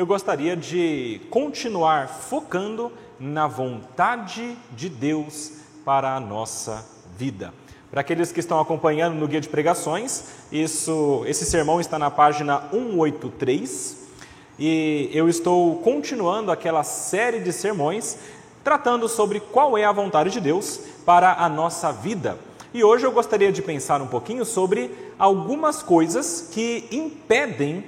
eu gostaria de continuar focando na vontade de Deus para a nossa vida. Para aqueles que estão acompanhando no guia de pregações, isso, esse sermão está na página 183 e eu estou continuando aquela série de sermões tratando sobre qual é a vontade de Deus para a nossa vida. E hoje eu gostaria de pensar um pouquinho sobre algumas coisas que impedem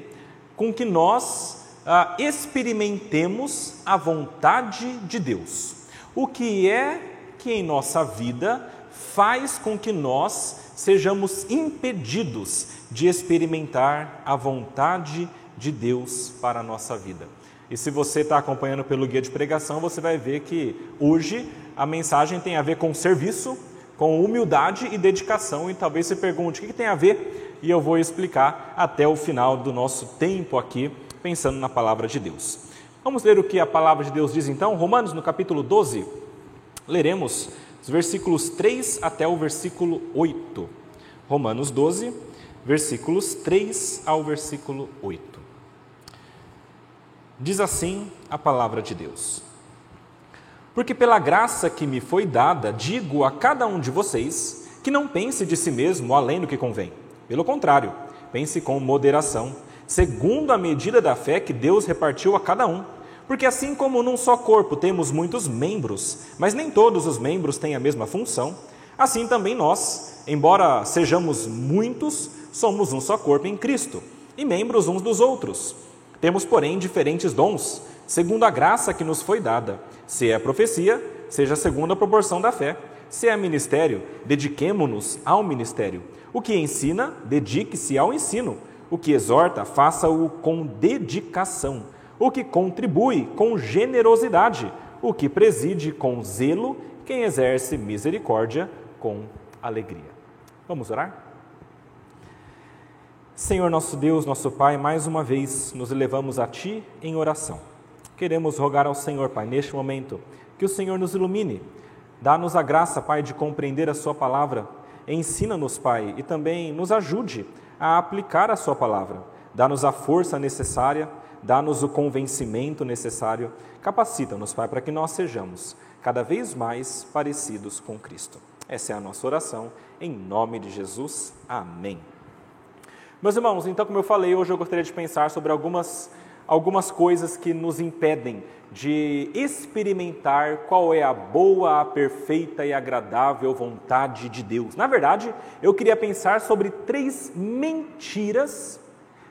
com que nós ah, experimentemos a vontade de Deus. O que é que em nossa vida faz com que nós sejamos impedidos de experimentar a vontade de Deus para a nossa vida. E se você está acompanhando pelo guia de pregação, você vai ver que hoje a mensagem tem a ver com serviço, com humildade e dedicação. E talvez você pergunte o que tem a ver, e eu vou explicar até o final do nosso tempo aqui, pensando na palavra de Deus. Vamos ler o que a palavra de Deus diz então? Romanos, no capítulo 12, leremos os versículos 3 até o versículo 8. Romanos 12, versículos 3 ao versículo 8. Diz assim a palavra de Deus: Porque pela graça que me foi dada, digo a cada um de vocês que não pense de si mesmo além do que convém. Pelo contrário, pense com moderação, segundo a medida da fé que Deus repartiu a cada um. Porque assim como num só corpo temos muitos membros, mas nem todos os membros têm a mesma função, assim também nós, embora sejamos muitos, somos um só corpo em Cristo, e membros uns dos outros. Temos, porém, diferentes dons, segundo a graça que nos foi dada. Se é profecia, seja segundo a proporção da fé. Se é ministério, dediquemo-nos ao ministério. O que ensina, dedique-se ao ensino. O que exorta, faça-o com dedicação o que contribui com generosidade, o que preside com zelo, quem exerce misericórdia com alegria. Vamos orar? Senhor nosso Deus, nosso Pai, mais uma vez nos elevamos a Ti em oração. Queremos rogar ao Senhor, Pai, neste momento, que o Senhor nos ilumine, dá-nos a graça, Pai, de compreender a Sua palavra, ensina-nos, Pai, e também nos ajude a aplicar a Sua palavra, dá-nos a força necessária dá-nos o convencimento necessário, capacita-nos, Pai, para que nós sejamos cada vez mais parecidos com Cristo. Essa é a nossa oração, em nome de Jesus. Amém. Meus irmãos, então, como eu falei, hoje eu gostaria de pensar sobre algumas, algumas coisas que nos impedem de experimentar qual é a boa, a perfeita e agradável vontade de Deus. Na verdade, eu queria pensar sobre três mentiras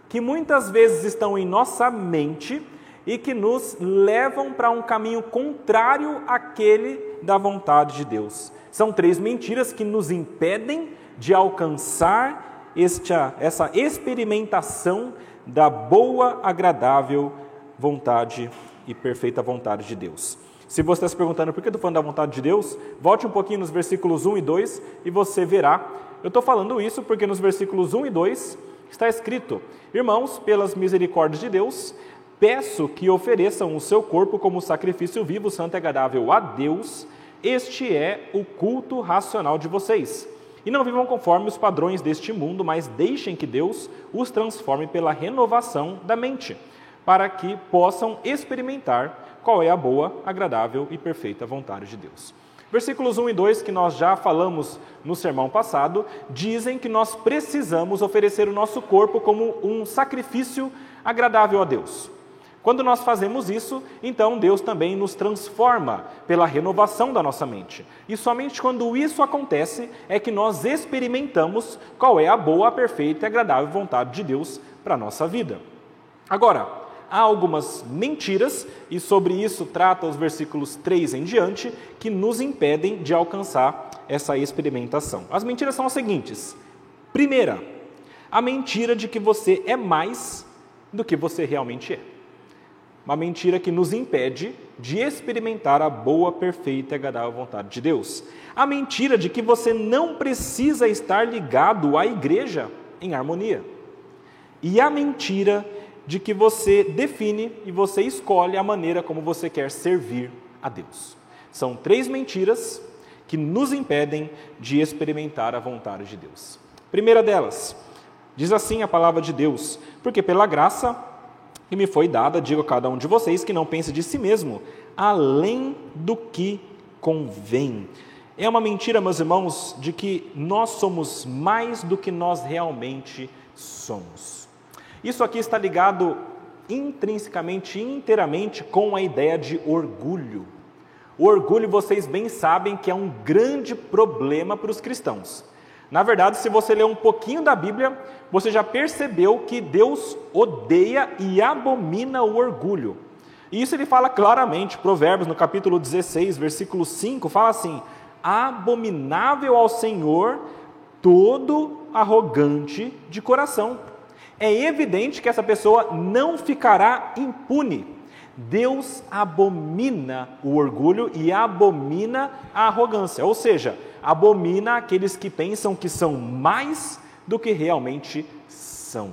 que muitas vezes estão em nossa mente e que nos levam para um caminho contrário àquele da vontade de Deus. São três mentiras que nos impedem de alcançar esta, essa experimentação da boa, agradável vontade e perfeita vontade de Deus. Se você está se perguntando por que eu estou falando da vontade de Deus, volte um pouquinho nos versículos 1 e 2 e você verá. Eu estou falando isso porque nos versículos 1 e 2 Está escrito: Irmãos, pelas misericórdias de Deus, peço que ofereçam o seu corpo como sacrifício vivo, santo e agradável a Deus. Este é o culto racional de vocês. E não vivam conforme os padrões deste mundo, mas deixem que Deus os transforme pela renovação da mente, para que possam experimentar qual é a boa, agradável e perfeita vontade de Deus. Versículos 1 e 2, que nós já falamos no sermão passado, dizem que nós precisamos oferecer o nosso corpo como um sacrifício agradável a Deus. Quando nós fazemos isso, então Deus também nos transforma pela renovação da nossa mente. E somente quando isso acontece é que nós experimentamos qual é a boa, perfeita e agradável vontade de Deus para a nossa vida. Agora, há algumas mentiras, e sobre isso trata os versículos 3 em diante, que nos impedem de alcançar essa experimentação. As mentiras são as seguintes: primeira, a mentira de que você é mais do que você realmente é. Uma mentira que nos impede de experimentar a boa, perfeita e agradável vontade de Deus. A mentira de que você não precisa estar ligado à igreja em harmonia. E a mentira de que você define e você escolhe a maneira como você quer servir a Deus. São três mentiras que nos impedem de experimentar a vontade de Deus. Primeira delas, diz assim a palavra de Deus: porque pela graça que me foi dada, digo a cada um de vocês que não pense de si mesmo, além do que convém. É uma mentira, meus irmãos, de que nós somos mais do que nós realmente somos. Isso aqui está ligado intrinsecamente, inteiramente com a ideia de orgulho. O orgulho, vocês bem sabem que é um grande problema para os cristãos. Na verdade, se você ler um pouquinho da Bíblia, você já percebeu que Deus odeia e abomina o orgulho. E isso ele fala claramente, Provérbios, no capítulo 16, versículo 5, fala assim: Abominável ao Senhor todo arrogante de coração. É evidente que essa pessoa não ficará impune. Deus abomina o orgulho e abomina a arrogância, ou seja, abomina aqueles que pensam que são mais do que realmente são.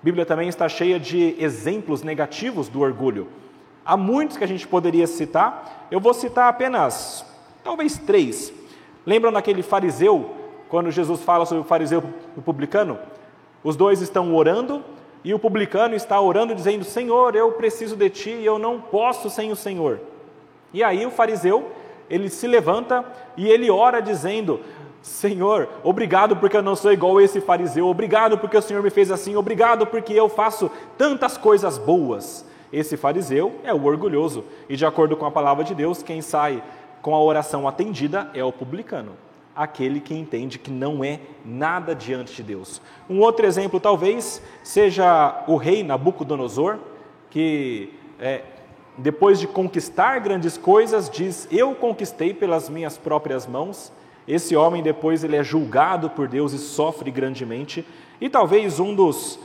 A Bíblia também está cheia de exemplos negativos do orgulho. Há muitos que a gente poderia citar, eu vou citar apenas, talvez três. Lembram daquele fariseu, quando Jesus fala sobre o fariseu e o publicano? Os dois estão orando e o publicano está orando, dizendo: Senhor, eu preciso de ti e eu não posso sem o Senhor. E aí o fariseu ele se levanta e ele ora dizendo: Senhor, obrigado porque eu não sou igual a esse fariseu, obrigado porque o Senhor me fez assim, obrigado porque eu faço tantas coisas boas. Esse fariseu é o orgulhoso, e de acordo com a palavra de Deus, quem sai com a oração atendida é o publicano, aquele que entende que não é nada diante de Deus. Um outro exemplo, talvez, seja o rei Nabucodonosor, que é, depois de conquistar grandes coisas, diz: Eu conquistei pelas minhas próprias mãos. Esse homem depois ele é julgado por Deus e sofre grandemente. E talvez um dos,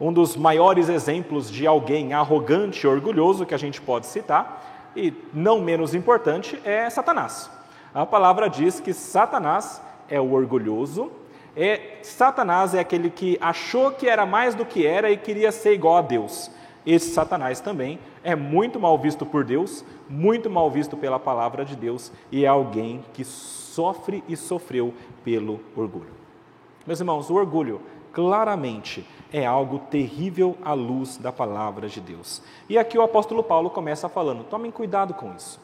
um dos maiores exemplos de alguém arrogante e orgulhoso que a gente pode citar, e não menos importante, é Satanás. A palavra diz que Satanás é o orgulhoso, é, Satanás é aquele que achou que era mais do que era e queria ser igual a Deus. Esse Satanás também é muito mal visto por Deus, muito mal visto pela palavra de Deus e é alguém que sofre e sofreu pelo orgulho. Meus irmãos, o orgulho claramente é algo terrível à luz da palavra de Deus. E aqui o apóstolo Paulo começa falando: tomem cuidado com isso.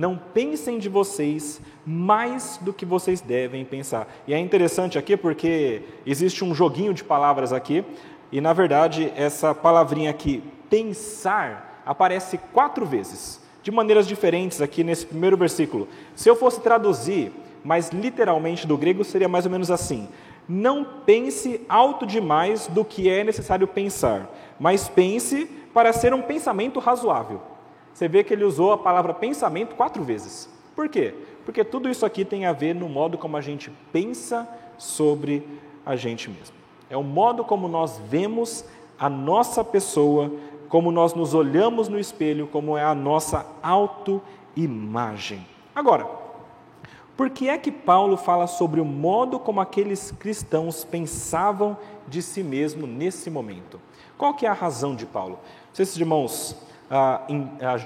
Não pensem de vocês mais do que vocês devem pensar. E é interessante aqui porque existe um joguinho de palavras aqui, e na verdade essa palavrinha aqui, pensar, aparece quatro vezes, de maneiras diferentes aqui nesse primeiro versículo. Se eu fosse traduzir, mas literalmente do grego seria mais ou menos assim: Não pense alto demais do que é necessário pensar, mas pense para ser um pensamento razoável. Você vê que ele usou a palavra pensamento quatro vezes. Por quê? Porque tudo isso aqui tem a ver no modo como a gente pensa sobre a gente mesmo. É o modo como nós vemos a nossa pessoa como nós nos olhamos no espelho, como é a nossa autoimagem. Agora, por que é que Paulo fala sobre o modo como aqueles cristãos pensavam de si mesmo nesse momento? Qual que é a razão de Paulo? Vocês, irmãos, ah, em, ah,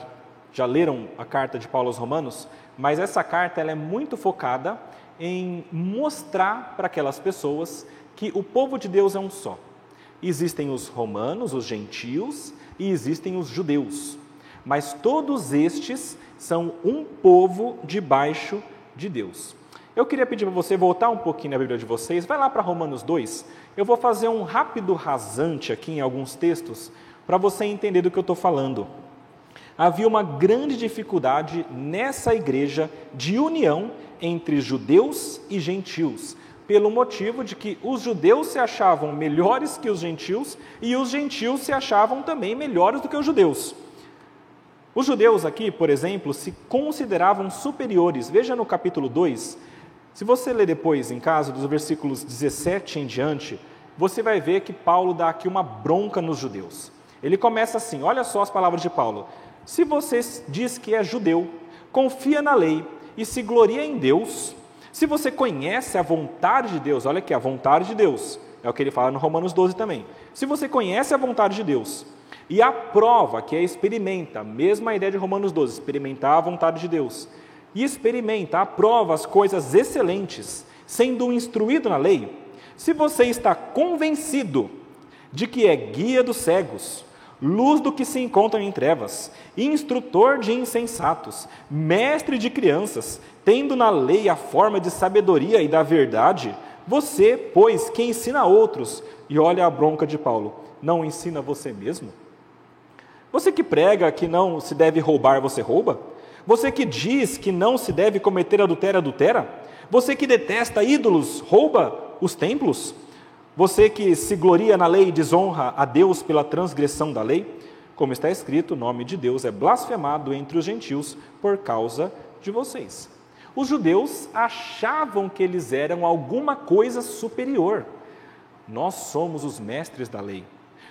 já leram a carta de Paulo aos Romanos, mas essa carta ela é muito focada em mostrar para aquelas pessoas que o povo de Deus é um só. Existem os romanos, os gentios, e existem os judeus. Mas todos estes são um povo debaixo de Deus. Eu queria pedir para você voltar um pouquinho na Bíblia de vocês, vai lá para Romanos 2. Eu vou fazer um rápido rasante aqui em alguns textos para você entender do que eu estou falando. Havia uma grande dificuldade nessa igreja de união entre judeus e gentios pelo motivo de que os judeus se achavam melhores que os gentios e os gentios se achavam também melhores do que os judeus. Os judeus aqui, por exemplo, se consideravam superiores. Veja no capítulo 2, se você ler depois em casa, dos versículos 17 em diante, você vai ver que Paulo dá aqui uma bronca nos judeus. Ele começa assim: olha só as palavras de Paulo. Se você diz que é judeu, confia na lei e se gloria em Deus, se você conhece a vontade de Deus, olha aqui, a vontade de Deus, é o que ele fala no Romanos 12 também. Se você conhece a vontade de Deus e aprova, que é experimenta, mesma ideia de Romanos 12, experimentar a vontade de Deus, e experimenta, aprova as coisas excelentes, sendo instruído na lei, se você está convencido de que é guia dos cegos, luz do que se encontra em trevas, instrutor de insensatos, mestre de crianças, tendo na lei a forma de sabedoria e da verdade, você, pois, que ensina outros, e olha a bronca de Paulo, não ensina você mesmo? Você que prega que não se deve roubar, você rouba? Você que diz que não se deve cometer adultério, adultera? Você que detesta ídolos, rouba os templos? Você que se gloria na lei e desonra a Deus pela transgressão da lei? Como está escrito, o nome de Deus é blasfemado entre os gentios por causa de vocês. Os judeus achavam que eles eram alguma coisa superior. Nós somos os mestres da lei.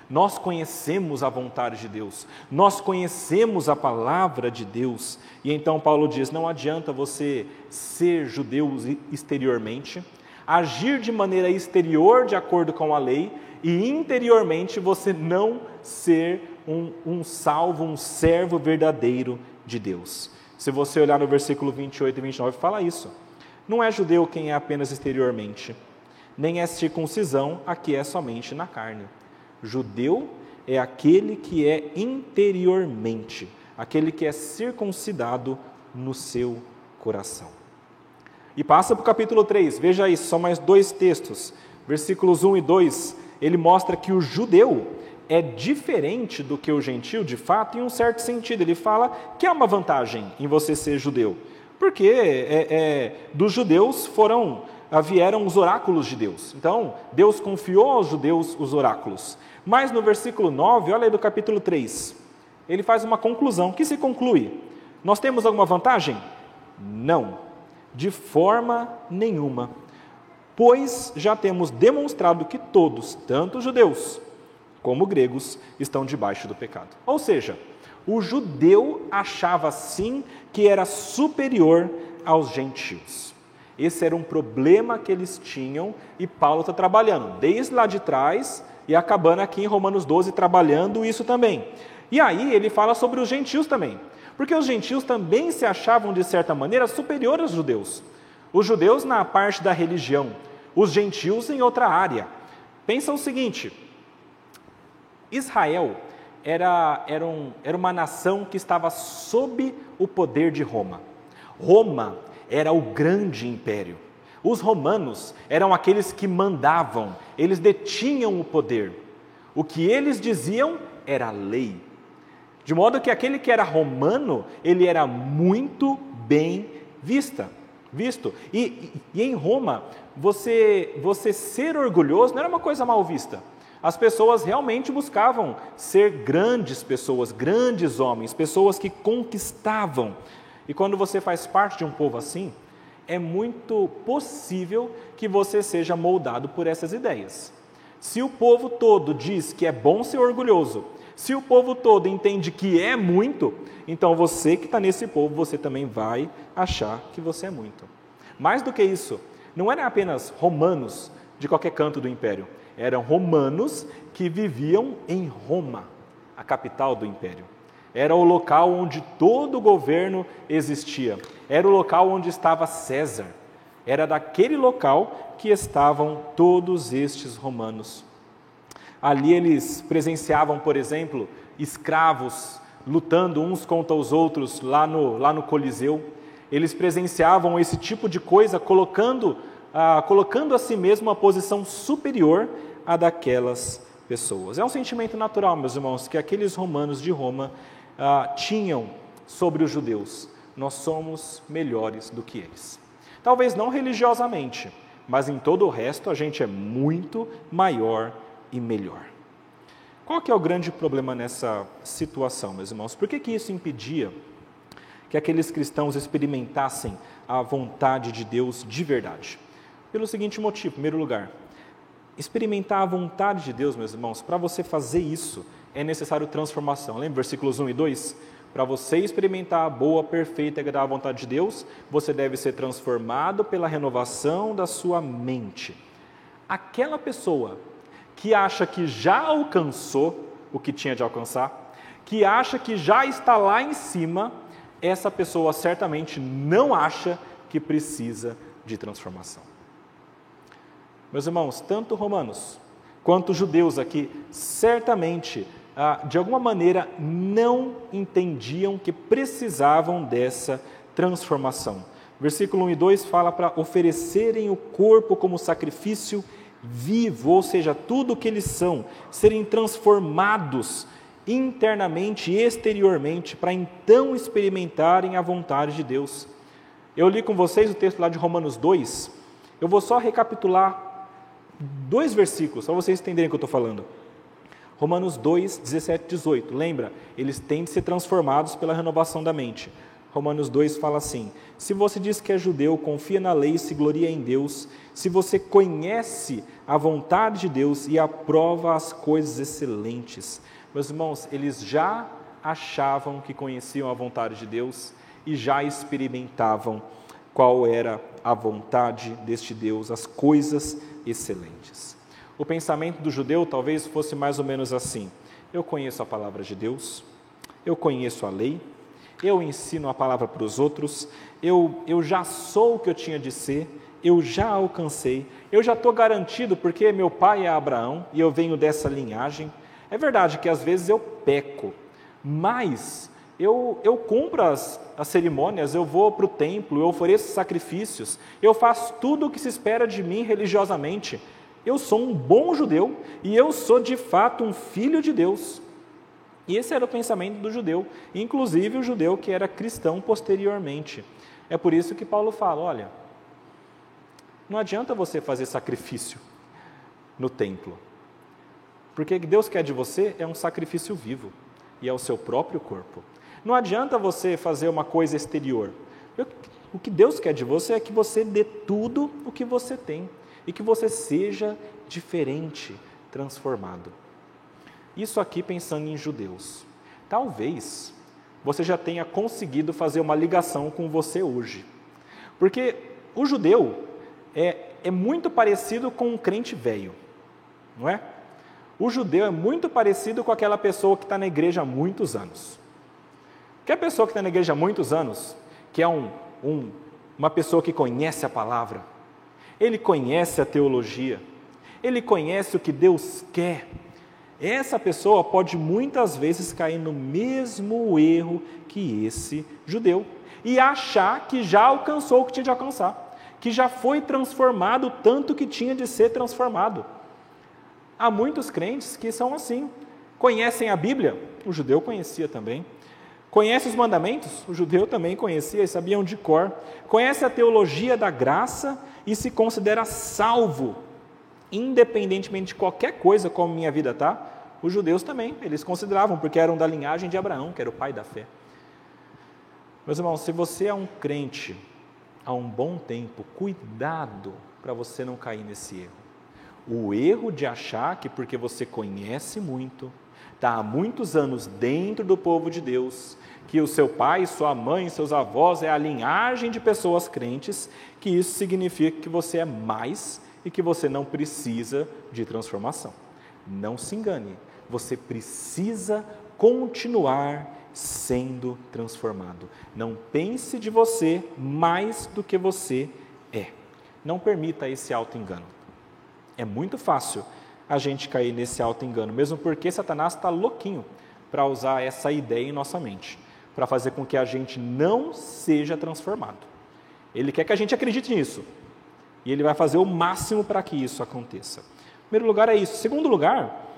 Nós conhecemos a vontade de Deus, nós conhecemos a palavra de Deus. E então Paulo diz: não adianta você ser judeu exteriormente, agir de maneira exterior de acordo com a lei, e interiormente você não ser um, um salvo, um servo verdadeiro de Deus. Se você olhar no versículo 28 e 29, fala isso. Não é judeu quem é apenas exteriormente, nem é circuncisão a que é somente na carne. Judeu é aquele que é interiormente, aquele que é circuncidado no seu coração. E passa para o capítulo 3, veja isso, são mais dois textos, versículos 1 e 2. Ele mostra que o judeu é diferente do que o gentil, de fato, em um certo sentido. Ele fala que há uma vantagem em você ser judeu, porque é, é, dos judeus foram vieram os oráculos de Deus. Então, Deus confiou aos judeus os oráculos. Mas no versículo 9, olha aí do capítulo 3, ele faz uma conclusão que se conclui: Nós temos alguma vantagem? Não, de forma nenhuma. Pois já temos demonstrado que todos, tanto judeus como gregos, estão debaixo do pecado. Ou seja, o judeu achava sim que era superior aos gentios. Esse era um problema que eles tinham e Paulo está trabalhando desde lá de trás e acabando aqui em Romanos 12 trabalhando isso também. E aí ele fala sobre os gentios também, porque os gentios também se achavam de certa maneira superiores aos judeus. Os judeus na parte da religião, os gentios em outra área. Pensa o seguinte: Israel era, era, um, era uma nação que estava sob o poder de Roma. Roma era o grande império. Os romanos eram aqueles que mandavam, eles detinham o poder. O que eles diziam era lei. De modo que aquele que era romano, ele era muito bem vista, visto. E, e em Roma, você, você ser orgulhoso não era uma coisa mal vista. As pessoas realmente buscavam ser grandes pessoas, grandes homens, pessoas que conquistavam. E quando você faz parte de um povo assim, é muito possível que você seja moldado por essas ideias. Se o povo todo diz que é bom ser orgulhoso, se o povo todo entende que é muito, então você que está nesse povo, você também vai achar que você é muito. Mais do que isso, não eram apenas romanos de qualquer canto do império, eram romanos que viviam em Roma, a capital do império. Era o local onde todo o governo existia. Era o local onde estava César. Era daquele local que estavam todos estes romanos. Ali eles presenciavam, por exemplo, escravos lutando uns contra os outros lá no, lá no Coliseu. Eles presenciavam esse tipo de coisa colocando, ah, colocando a si mesmo uma posição superior à daquelas pessoas. É um sentimento natural, meus irmãos, que aqueles romanos de Roma ah, tinham sobre os judeus. Nós somos melhores do que eles. Talvez não religiosamente, mas em todo o resto a gente é muito maior e melhor. Qual que é o grande problema nessa situação, meus irmãos? Por que, que isso impedia que aqueles cristãos experimentassem a vontade de Deus de verdade? Pelo seguinte motivo, em primeiro lugar, experimentar a vontade de Deus, meus irmãos, para você fazer isso, é necessário transformação. Lembra versículos 1 e 2? Para você experimentar a boa, perfeita e agradável vontade de Deus, você deve ser transformado pela renovação da sua mente. Aquela pessoa que acha que já alcançou o que tinha de alcançar, que acha que já está lá em cima, essa pessoa certamente não acha que precisa de transformação. Meus irmãos, tanto romanos quanto judeus aqui certamente ah, de alguma maneira, não entendiam que precisavam dessa transformação. Versículo 1 e 2 fala para oferecerem o corpo como sacrifício vivo, ou seja, tudo o que eles são, serem transformados internamente e exteriormente, para então experimentarem a vontade de Deus. Eu li com vocês o texto lá de Romanos 2, eu vou só recapitular dois versículos, para vocês entenderem o que eu estou falando. Romanos 2, 17 e 18. Lembra? Eles têm de ser transformados pela renovação da mente. Romanos 2 fala assim: Se você diz que é judeu, confia na lei e se gloria em Deus, se você conhece a vontade de Deus e aprova as coisas excelentes. Meus irmãos, eles já achavam que conheciam a vontade de Deus e já experimentavam qual era a vontade deste Deus, as coisas excelentes. O pensamento do judeu talvez fosse mais ou menos assim: eu conheço a palavra de Deus, eu conheço a lei, eu ensino a palavra para os outros, eu, eu já sou o que eu tinha de ser, eu já alcancei, eu já estou garantido porque meu pai é Abraão e eu venho dessa linhagem. É verdade que às vezes eu peco, mas eu, eu cumpro as, as cerimônias, eu vou para o templo, eu ofereço sacrifícios, eu faço tudo o que se espera de mim religiosamente. Eu sou um bom judeu e eu sou de fato um filho de Deus. E esse era o pensamento do judeu, inclusive o judeu que era cristão posteriormente. É por isso que Paulo fala: olha, não adianta você fazer sacrifício no templo, porque o que Deus quer de você é um sacrifício vivo e é o seu próprio corpo. Não adianta você fazer uma coisa exterior. O que Deus quer de você é que você dê tudo o que você tem e que você seja diferente, transformado. Isso aqui pensando em judeus. Talvez você já tenha conseguido fazer uma ligação com você hoje. Porque o judeu é, é muito parecido com um crente velho, não é? O judeu é muito parecido com aquela pessoa que está na igreja há muitos anos. Que a pessoa que está na igreja há muitos anos, que é um, um, uma pessoa que conhece a palavra, ele conhece a teologia, ele conhece o que Deus quer, essa pessoa pode muitas vezes cair no mesmo erro que esse judeu e achar que já alcançou o que tinha de alcançar, que já foi transformado tanto que tinha de ser transformado. Há muitos crentes que são assim. Conhecem a Bíblia? O judeu conhecia também. Conhece os mandamentos? O judeu também conhecia e sabiam de cor. Conhece a teologia da graça e se considera salvo, independentemente de qualquer coisa como minha vida está, os judeus também, eles consideravam, porque eram da linhagem de Abraão, que era o pai da fé. Meus irmãos, se você é um crente há um bom tempo, cuidado para você não cair nesse erro. O erro de achar que porque você conhece muito, está há muitos anos dentro do povo de Deus, que o seu pai, sua mãe, seus avós é a linhagem de pessoas crentes, que isso significa que você é mais e que você não precisa de transformação. Não se engane. Você precisa continuar sendo transformado. Não pense de você mais do que você é. Não permita esse auto-engano. É muito fácil a gente cair nesse auto-engano, mesmo porque Satanás está louquinho para usar essa ideia em nossa mente, para fazer com que a gente não seja transformado. Ele quer que a gente acredite nisso. E ele vai fazer o máximo para que isso aconteça. Primeiro lugar é isso. Segundo lugar,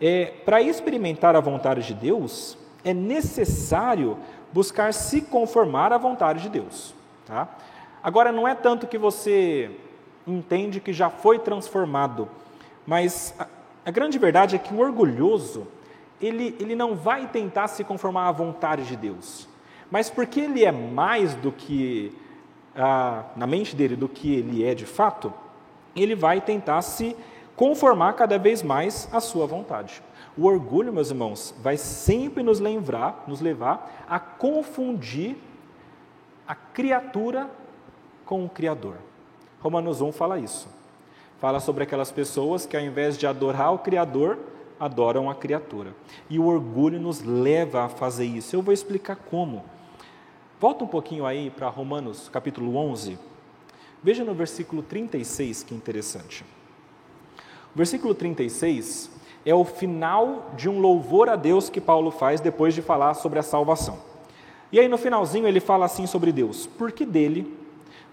é, para experimentar a vontade de Deus, é necessário buscar se conformar à vontade de Deus. Tá? Agora, não é tanto que você entende que já foi transformado, mas a, a grande verdade é que o orgulhoso, ele, ele não vai tentar se conformar à vontade de Deus, mas porque ele é mais do que, ah, na mente dele, do que ele é de fato, ele vai tentar se conformar cada vez mais à sua vontade. O orgulho, meus irmãos, vai sempre nos lembrar, nos levar a confundir a criatura com o Criador. Romanos 1 fala isso. Fala sobre aquelas pessoas que, ao invés de adorar o Criador, adoram a criatura. E o orgulho nos leva a fazer isso. Eu vou explicar como. Volta um pouquinho aí para Romanos capítulo 11. Veja no versículo 36 que interessante. Versículo 36 é o final de um louvor a Deus que Paulo faz depois de falar sobre a salvação. E aí no finalzinho ele fala assim sobre Deus: porque dele,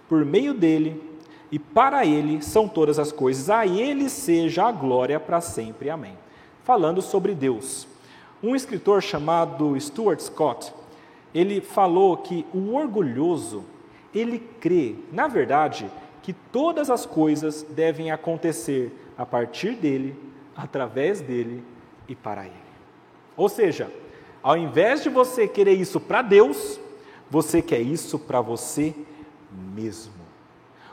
por meio dele e para ele são todas as coisas, a ele seja a glória para sempre. Amém. Falando sobre Deus. Um escritor chamado Stuart Scott, ele falou que o orgulhoso, ele crê, na verdade, que todas as coisas devem acontecer a partir dele, através dele e para ele. Ou seja, ao invés de você querer isso para Deus, você quer isso para você mesmo.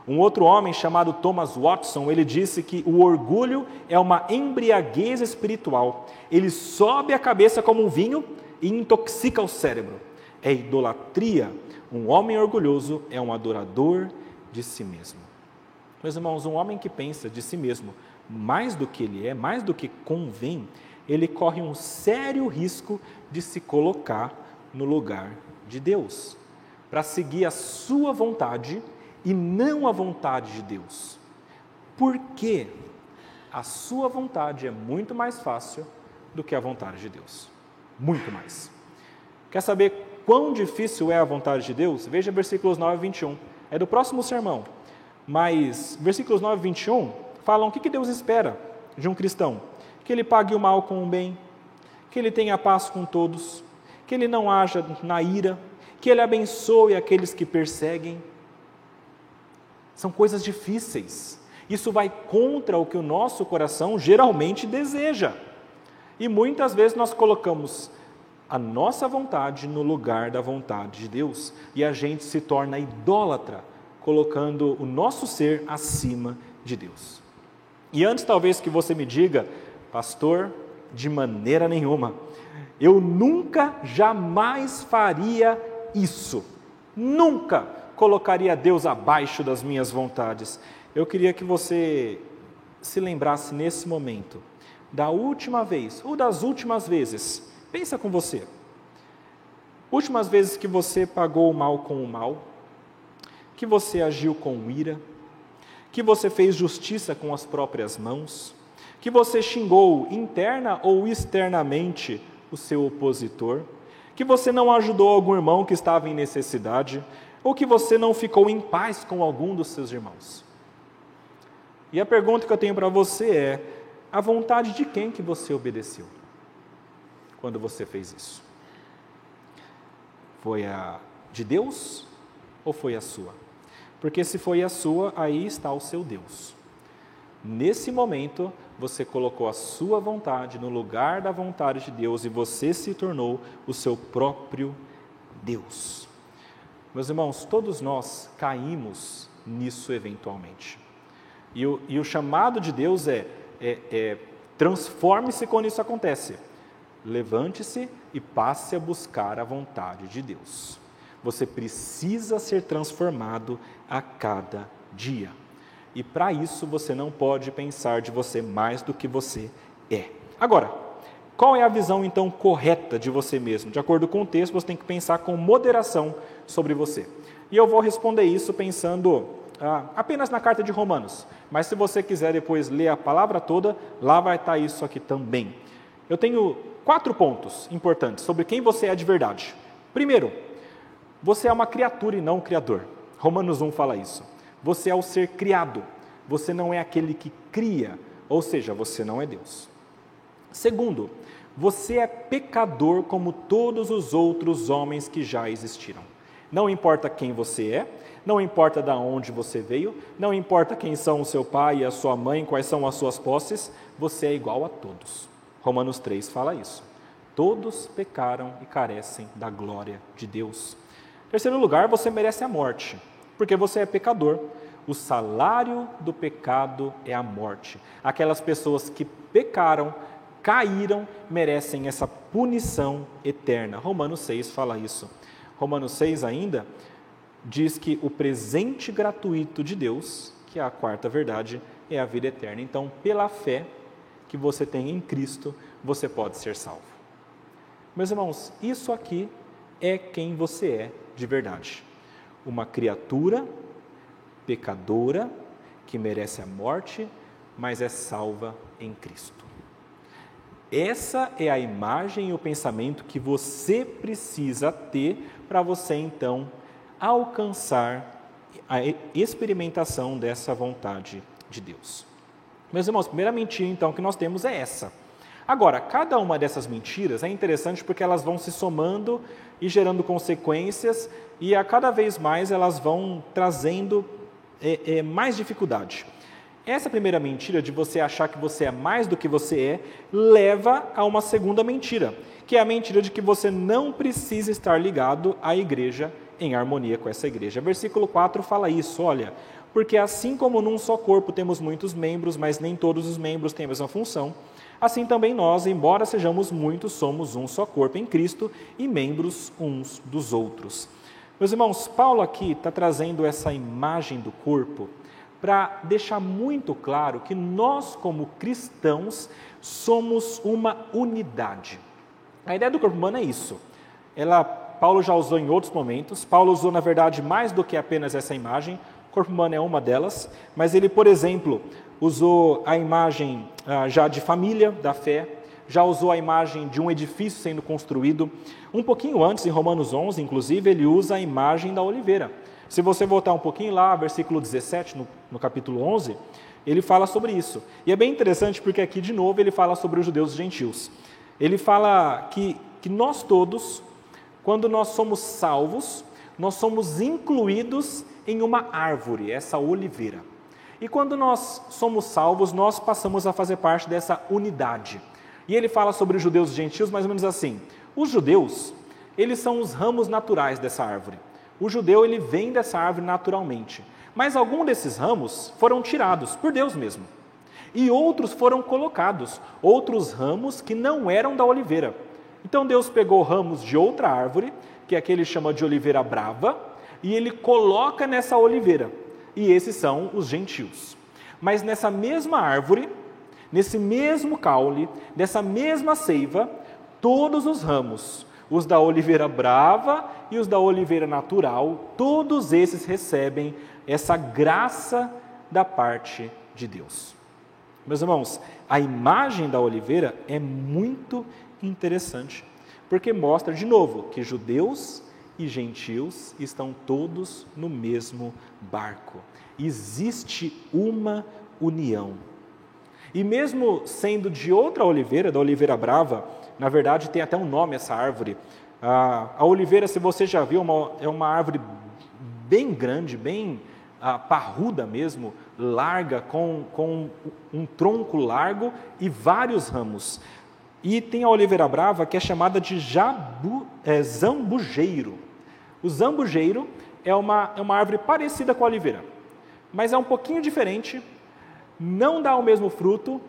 Um outro homem chamado Thomas Watson, ele disse que o orgulho é uma embriaguez espiritual. Ele sobe a cabeça como um vinho e intoxica o cérebro. É idolatria. Um homem orgulhoso é um adorador de si mesmo. Meus irmãos, um homem que pensa de si mesmo mais do que ele é, mais do que convém, ele corre um sério risco de se colocar no lugar de Deus, para seguir a sua vontade e não a vontade de Deus. Porque a sua vontade é muito mais fácil do que a vontade de Deus. Muito mais. Quer saber quão difícil é a vontade de Deus? Veja versículos 9 e 21. É do próximo sermão. Mas versículos 9 e 21 falam o que Deus espera de um cristão: que ele pague o mal com o bem, que ele tenha paz com todos, que ele não haja na ira, que ele abençoe aqueles que perseguem. São coisas difíceis. Isso vai contra o que o nosso coração geralmente deseja. E muitas vezes nós colocamos a nossa vontade no lugar da vontade de Deus e a gente se torna idólatra colocando o nosso ser acima de Deus. E antes, talvez, que você me diga, pastor, de maneira nenhuma, eu nunca, jamais faria isso, nunca colocaria Deus abaixo das minhas vontades. Eu queria que você se lembrasse nesse momento da última vez, ou das últimas vezes, pensa com você, últimas vezes que você pagou o mal com o mal, que você agiu com ira, que você fez justiça com as próprias mãos, que você xingou interna ou externamente o seu opositor, que você não ajudou algum irmão que estava em necessidade, ou que você não ficou em paz com algum dos seus irmãos. E a pergunta que eu tenho para você é: a vontade de quem que você obedeceu quando você fez isso? Foi a de Deus ou foi a sua? Porque se foi a sua, aí está o seu Deus. Nesse momento, você colocou a sua vontade no lugar da vontade de Deus e você se tornou o seu próprio Deus. Meus irmãos, todos nós caímos nisso eventualmente. E o, e o chamado de Deus é, é, é transforme-se quando isso acontece. Levante-se e passe a buscar a vontade de Deus. Você precisa ser transformado a cada dia. E para isso você não pode pensar de você mais do que você é. Agora, qual é a visão então correta de você mesmo? De acordo com o texto, você tem que pensar com moderação sobre você. E eu vou responder isso pensando ah, apenas na carta de Romanos. Mas se você quiser depois ler a palavra toda, lá vai estar isso aqui também. Eu tenho quatro pontos importantes sobre quem você é de verdade. Primeiro, você é uma criatura e não um criador. Romanos 1 fala isso. Você é o ser criado. Você não é aquele que cria, ou seja, você não é Deus. Segundo, você é pecador como todos os outros homens que já existiram. Não importa quem você é, não importa de onde você veio, não importa quem são o seu pai e a sua mãe, quais são as suas posses, você é igual a todos. Romanos 3 fala isso. Todos pecaram e carecem da glória de Deus. Terceiro lugar, você merece a morte, porque você é pecador. O salário do pecado é a morte. Aquelas pessoas que pecaram, caíram, merecem essa punição eterna. Romanos 6 fala isso. Romanos 6 ainda diz que o presente gratuito de Deus, que é a quarta verdade, é a vida eterna. Então, pela fé que você tem em Cristo, você pode ser salvo. Meus irmãos, isso aqui é quem você é de verdade. Uma criatura pecadora que merece a morte, mas é salva em Cristo. Essa é a imagem e o pensamento que você precisa ter para você então alcançar a experimentação dessa vontade de Deus. Meus irmãos, primeira mentira então que nós temos é essa. Agora, cada uma dessas mentiras é interessante porque elas vão se somando e gerando consequências, e a cada vez mais elas vão trazendo é, é, mais dificuldade. Essa primeira mentira de você achar que você é mais do que você é, leva a uma segunda mentira, que é a mentira de que você não precisa estar ligado à igreja em harmonia com essa igreja. Versículo 4 fala isso, olha, porque assim como num só corpo temos muitos membros, mas nem todos os membros têm a mesma função, assim também nós, embora sejamos muitos, somos um só corpo em Cristo e membros uns dos outros. Meus irmãos, Paulo aqui está trazendo essa imagem do corpo para deixar muito claro que nós, como cristãos, somos uma unidade. A ideia do corpo humano é isso. Ela, Paulo já usou em outros momentos. Paulo usou, na verdade, mais do que apenas essa imagem. O corpo humano é uma delas. Mas ele, por exemplo, usou a imagem ah, já de família, da fé. Já usou a imagem de um edifício sendo construído. Um pouquinho antes, em Romanos 11, inclusive, ele usa a imagem da oliveira. Se você voltar um pouquinho lá, versículo 17, no, no capítulo 11, ele fala sobre isso. E é bem interessante porque aqui, de novo, ele fala sobre os judeus e gentios. Ele fala que, que nós todos, quando nós somos salvos, nós somos incluídos em uma árvore, essa oliveira. E quando nós somos salvos, nós passamos a fazer parte dessa unidade. E ele fala sobre os judeus e gentios mais ou menos assim: os judeus, eles são os ramos naturais dessa árvore. O judeu ele vem dessa árvore naturalmente, mas alguns desses ramos foram tirados por Deus mesmo. E outros foram colocados, outros ramos que não eram da oliveira. Então Deus pegou ramos de outra árvore, que é aquele chama de oliveira brava, e ele coloca nessa oliveira. E esses são os gentios. Mas nessa mesma árvore, nesse mesmo caule, dessa mesma seiva, todos os ramos os da oliveira brava e os da oliveira natural, todos esses recebem essa graça da parte de Deus. Meus irmãos, a imagem da oliveira é muito interessante, porque mostra de novo que judeus e gentios estão todos no mesmo barco. Existe uma união. E mesmo sendo de outra oliveira, da oliveira brava, na verdade, tem até um nome essa árvore. A, a oliveira, se você já viu, é uma, é árvore bem grande, bem a, parruda mesmo, larga, com, com um tronco largo e vários ramos. E tem a oliveira brava, que é chamada de jabu, é, zambujeiro. O zambujeiro é uma, é uma árvore parecida com a oliveira, mas é um pouquinho diferente, não dá o mesmo fruto,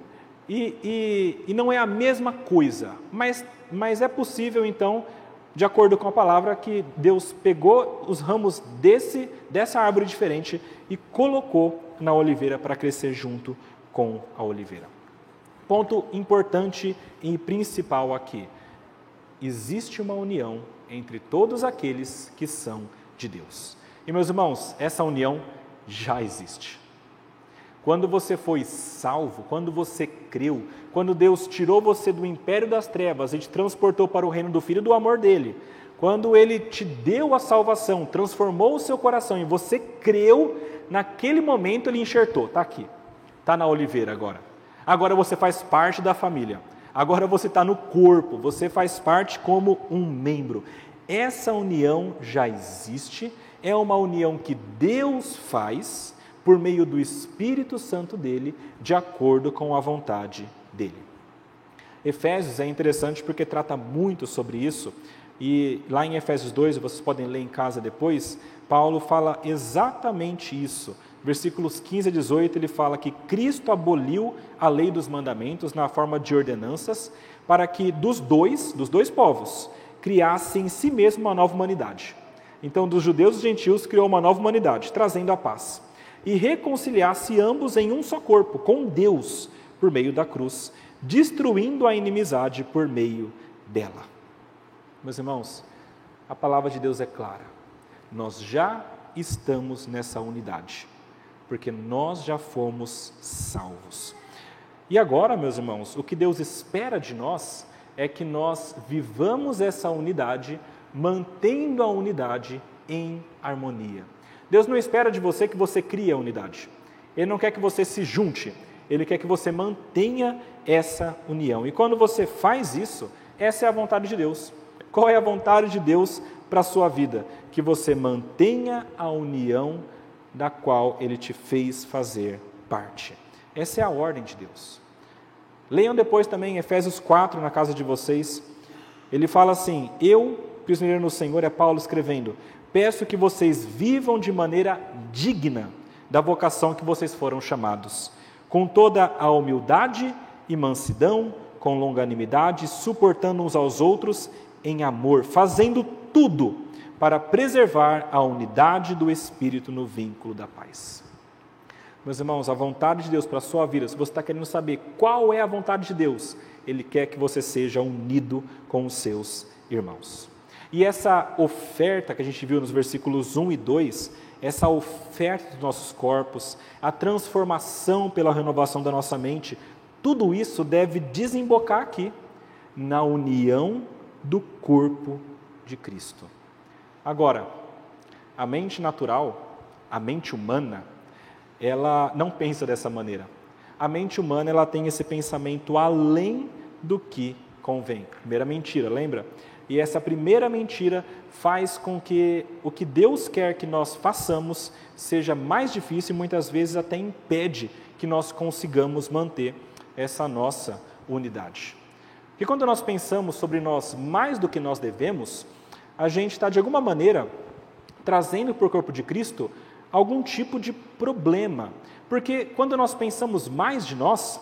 e, e, e não é a mesma coisa, mas, mas é possível então, de acordo com a palavra, que Deus pegou os ramos desse, dessa árvore diferente e colocou na oliveira para crescer junto com a oliveira. Ponto importante e principal aqui: existe uma união entre todos aqueles que são de Deus. E meus irmãos, essa união já existe. Quando você foi salvo, quando você creu, quando Deus tirou você do império das trevas e te transportou para o reino do Filho do amor dele, quando ele te deu a salvação, transformou o seu coração e você creu, naquele momento ele enxertou, está aqui, está na oliveira agora. Agora você faz parte da família, agora você está no corpo, você faz parte como um membro. Essa união já existe, é uma união que Deus faz por meio do Espírito Santo dele, de acordo com a vontade dele. Efésios é interessante porque trata muito sobre isso, e lá em Efésios 2, vocês podem ler em casa depois, Paulo fala exatamente isso. Versículos 15 a 18, ele fala que Cristo aboliu a lei dos mandamentos na forma de ordenanças, para que dos dois, dos dois povos, criasse em si mesmo uma nova humanidade. Então, dos judeus e gentios, criou uma nova humanidade, trazendo a paz e reconciliasse ambos em um só corpo, com Deus, por meio da cruz, destruindo a inimizade por meio dela. Meus irmãos, a palavra de Deus é clara. Nós já estamos nessa unidade, porque nós já fomos salvos. E agora, meus irmãos, o que Deus espera de nós é que nós vivamos essa unidade, mantendo a unidade em harmonia. Deus não espera de você que você crie a unidade. Ele não quer que você se junte, ele quer que você mantenha essa união. E quando você faz isso, essa é a vontade de Deus. Qual é a vontade de Deus para a sua vida? Que você mantenha a união da qual ele te fez fazer parte. Essa é a ordem de Deus. Leiam depois também Efésios 4 na casa de vocês. Ele fala assim: Eu, prisioneiro no Senhor, é Paulo escrevendo, peço que vocês vivam de maneira digna da vocação que vocês foram chamados, com toda a humildade e mansidão, com longanimidade, suportando uns aos outros em amor, fazendo tudo para preservar a unidade do Espírito no vínculo da paz. Meus irmãos, a vontade de Deus para a sua vida, se você está querendo saber qual é a vontade de Deus, Ele quer que você seja unido com os seus irmãos. E essa oferta que a gente viu nos versículos 1 e 2, essa oferta dos nossos corpos, a transformação pela renovação da nossa mente, tudo isso deve desembocar aqui, na união do corpo de Cristo. Agora, a mente natural, a mente humana, ela não pensa dessa maneira. A mente humana ela tem esse pensamento além do que convém. Primeira mentira, lembra? E essa primeira mentira faz com que o que Deus quer que nós façamos seja mais difícil e muitas vezes até impede que nós consigamos manter essa nossa unidade. E quando nós pensamos sobre nós mais do que nós devemos, a gente está de alguma maneira trazendo para o corpo de Cristo algum tipo de problema. Porque quando nós pensamos mais de nós,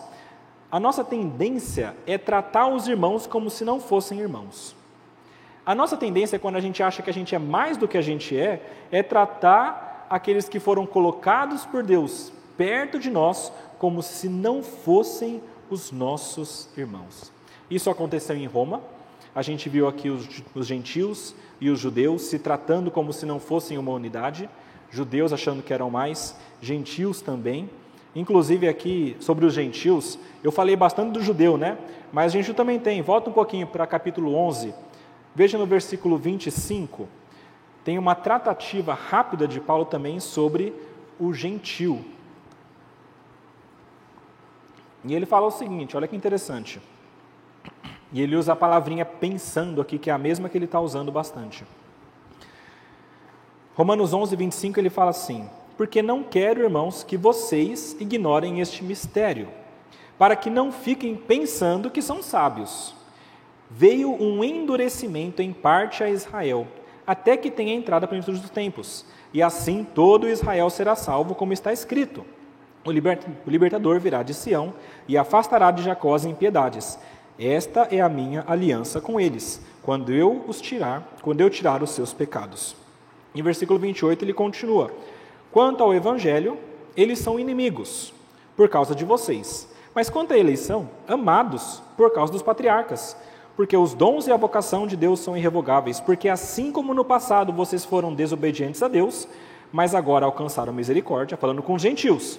a nossa tendência é tratar os irmãos como se não fossem irmãos. A nossa tendência, quando a gente acha que a gente é mais do que a gente é, é tratar aqueles que foram colocados por Deus perto de nós como se não fossem os nossos irmãos. Isso aconteceu em Roma. A gente viu aqui os, os gentios e os judeus se tratando como se não fossem uma unidade judeus achando que eram mais, gentios também. Inclusive aqui sobre os gentios, eu falei bastante do judeu, né? Mas gentio também tem. Volta um pouquinho para capítulo 11. Veja no versículo 25. Tem uma tratativa rápida de Paulo também sobre o gentil. E ele fala o seguinte: olha que interessante. E ele usa a palavrinha pensando aqui, que é a mesma que ele está usando bastante. Romanos 11, 25, ele fala assim: Porque não quero, irmãos, que vocês ignorem este mistério, para que não fiquem pensando que são sábios. Veio um endurecimento em parte a Israel, até que tenha entrado a plenitude dos tempos, e assim todo Israel será salvo, como está escrito. O libertador virá de Sião e afastará de Jacó as impiedades. Esta é a minha aliança com eles, quando eu os tirar, quando eu tirar os seus pecados. Em versículo 28 ele continua: Quanto ao evangelho, eles são inimigos por causa de vocês. Mas quanto à eleição, amados por causa dos patriarcas, porque os dons e a vocação de Deus são irrevogáveis, porque assim como no passado vocês foram desobedientes a Deus, mas agora alcançaram misericórdia, falando com os gentios.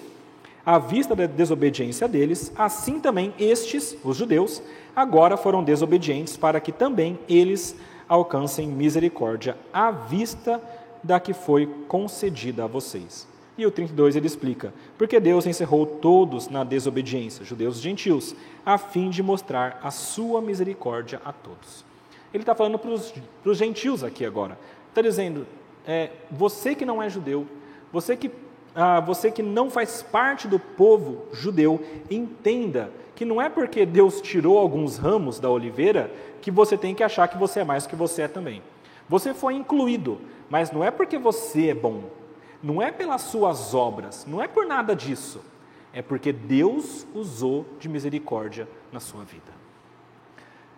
À vista da desobediência deles, assim também estes, os judeus, agora foram desobedientes para que também eles alcancem misericórdia à vista da que foi concedida a vocês. E o 32 ele explica: porque Deus encerrou todos na desobediência, judeus e gentios, a fim de mostrar a sua misericórdia a todos. Ele está falando para os gentios aqui agora. Está dizendo: é, você que não é judeu, você que, ah, você que não faz parte do povo judeu, entenda que não é porque Deus tirou alguns ramos da oliveira que você tem que achar que você é mais que você é também. Você foi incluído, mas não é porque você é bom, não é pelas suas obras, não é por nada disso. É porque Deus usou de misericórdia na sua vida.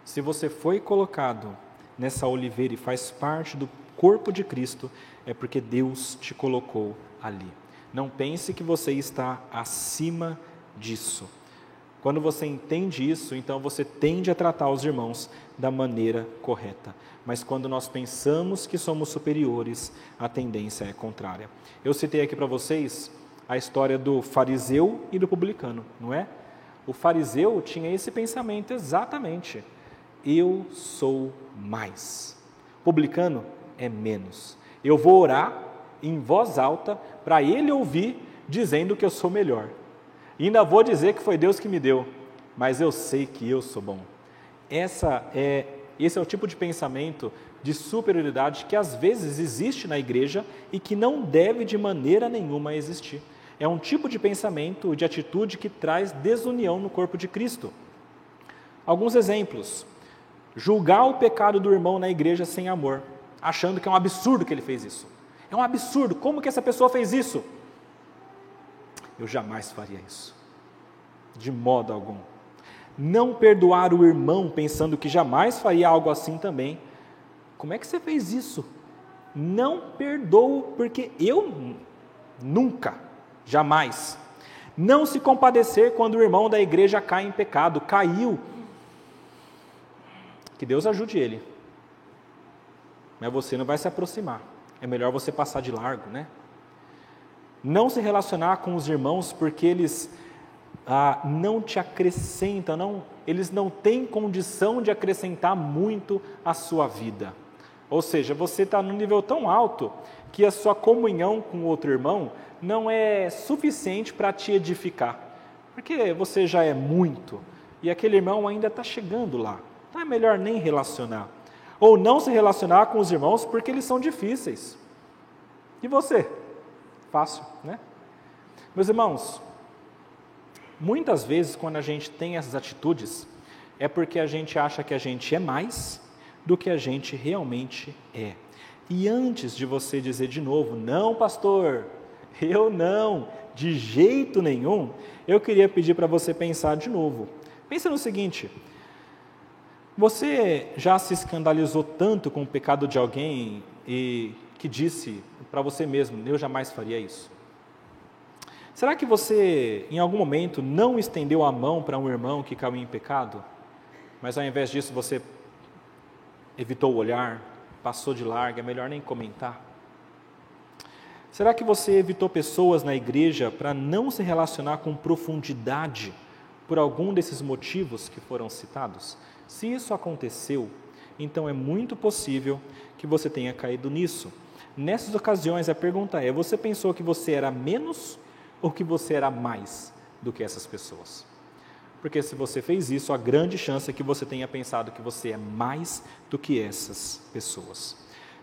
Se você foi colocado nessa oliveira e faz parte do corpo de Cristo, é porque Deus te colocou ali. Não pense que você está acima disso. Quando você entende isso, então você tende a tratar os irmãos da maneira correta. Mas quando nós pensamos que somos superiores, a tendência é contrária. Eu citei aqui para vocês a história do fariseu e do publicano, não é? O fariseu tinha esse pensamento exatamente. Eu sou mais. Publicano é menos. Eu vou orar em voz alta para ele ouvir dizendo que eu sou melhor. E ainda vou dizer que foi Deus que me deu, mas eu sei que eu sou bom. Essa é, esse é o tipo de pensamento de superioridade que às vezes existe na igreja e que não deve de maneira nenhuma existir. É um tipo de pensamento, de atitude que traz desunião no corpo de Cristo. Alguns exemplos. Julgar o pecado do irmão na igreja sem amor, achando que é um absurdo que ele fez isso. É um absurdo, como que essa pessoa fez isso? Eu jamais faria isso. De modo algum. Não perdoar o irmão pensando que jamais faria algo assim também. Como é que você fez isso? Não perdoo, porque eu nunca, jamais. Não se compadecer quando o irmão da igreja cai em pecado, caiu. Que Deus ajude ele. Mas você não vai se aproximar. É melhor você passar de largo, né? Não se relacionar com os irmãos porque eles ah, não te acrescentam, não, eles não têm condição de acrescentar muito à sua vida. Ou seja, você está num nível tão alto que a sua comunhão com outro irmão não é suficiente para te edificar, porque você já é muito e aquele irmão ainda está chegando lá. Então é melhor nem relacionar. Ou não se relacionar com os irmãos porque eles são difíceis. E você? Fácil, né? Meus irmãos, muitas vezes quando a gente tem essas atitudes, é porque a gente acha que a gente é mais do que a gente realmente é. E antes de você dizer de novo, não, pastor, eu não, de jeito nenhum, eu queria pedir para você pensar de novo. Pensa no seguinte: você já se escandalizou tanto com o pecado de alguém e que disse para você mesmo: Eu jamais faria isso? Será que você, em algum momento, não estendeu a mão para um irmão que caiu em pecado, mas ao invés disso você evitou o olhar, passou de larga, é melhor nem comentar? Será que você evitou pessoas na igreja para não se relacionar com profundidade por algum desses motivos que foram citados? Se isso aconteceu, então é muito possível que você tenha caído nisso. Nessas ocasiões, a pergunta é: você pensou que você era menos ou que você era mais do que essas pessoas? Porque se você fez isso, a grande chance é que você tenha pensado que você é mais do que essas pessoas.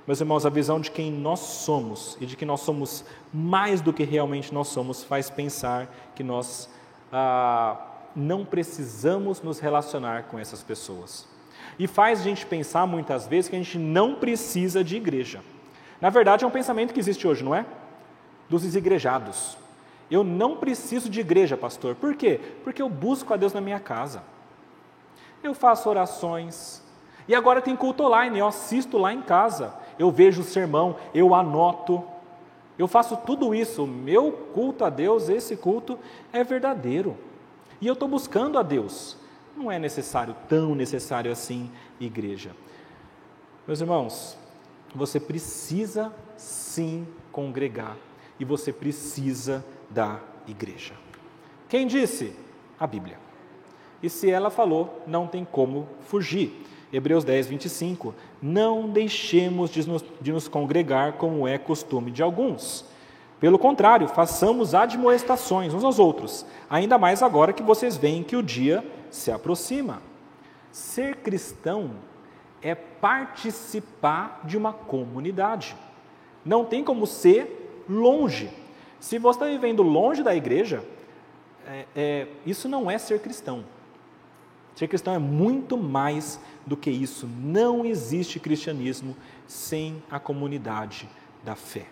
Meus irmãos, a visão de quem nós somos e de que nós somos mais do que realmente nós somos faz pensar que nós ah, não precisamos nos relacionar com essas pessoas. E faz a gente pensar muitas vezes que a gente não precisa de igreja. Na verdade, é um pensamento que existe hoje, não é? Dos desigrejados. Eu não preciso de igreja, pastor. Por quê? Porque eu busco a Deus na minha casa. Eu faço orações. E agora tem culto online, eu assisto lá em casa. Eu vejo o sermão, eu anoto. Eu faço tudo isso. Meu culto a Deus, esse culto é verdadeiro. E eu estou buscando a Deus. Não é necessário, tão necessário assim, igreja. Meus irmãos, você precisa sim congregar e você precisa da igreja. Quem disse? A Bíblia. E se ela falou, não tem como fugir. Hebreus 10, 25. Não deixemos de nos, de nos congregar como é costume de alguns. Pelo contrário, façamos admoestações uns aos outros, ainda mais agora que vocês veem que o dia se aproxima. Ser cristão é participar de uma comunidade. Não tem como ser longe. Se você está vivendo longe da igreja, é, é, isso não é ser cristão. Ser cristão é muito mais do que isso. Não existe cristianismo sem a comunidade da fé.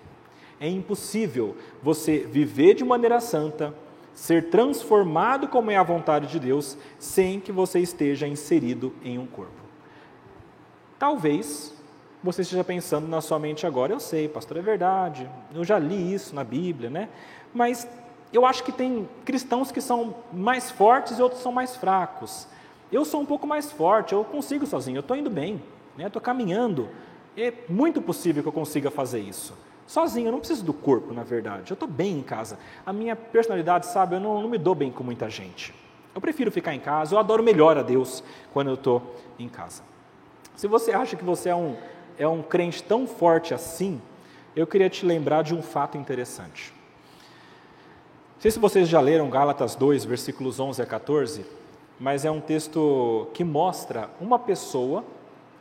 É impossível você viver de maneira santa, ser transformado como é a vontade de Deus, sem que você esteja inserido em um corpo. Talvez você esteja pensando na sua mente agora, eu sei, pastor, é verdade, eu já li isso na Bíblia, né? Mas eu acho que tem cristãos que são mais fortes e outros são mais fracos. Eu sou um pouco mais forte, eu consigo sozinho, eu estou indo bem, né? estou caminhando. É muito possível que eu consiga fazer isso. Sozinho, eu não preciso do corpo, na verdade. Eu estou bem em casa. A minha personalidade, sabe, eu não, não me dou bem com muita gente. Eu prefiro ficar em casa, eu adoro melhor a Deus quando eu estou em casa. Se você acha que você é um, é um crente tão forte assim, eu queria te lembrar de um fato interessante. Não sei se vocês já leram Gálatas 2, versículos 11 a 14, mas é um texto que mostra uma pessoa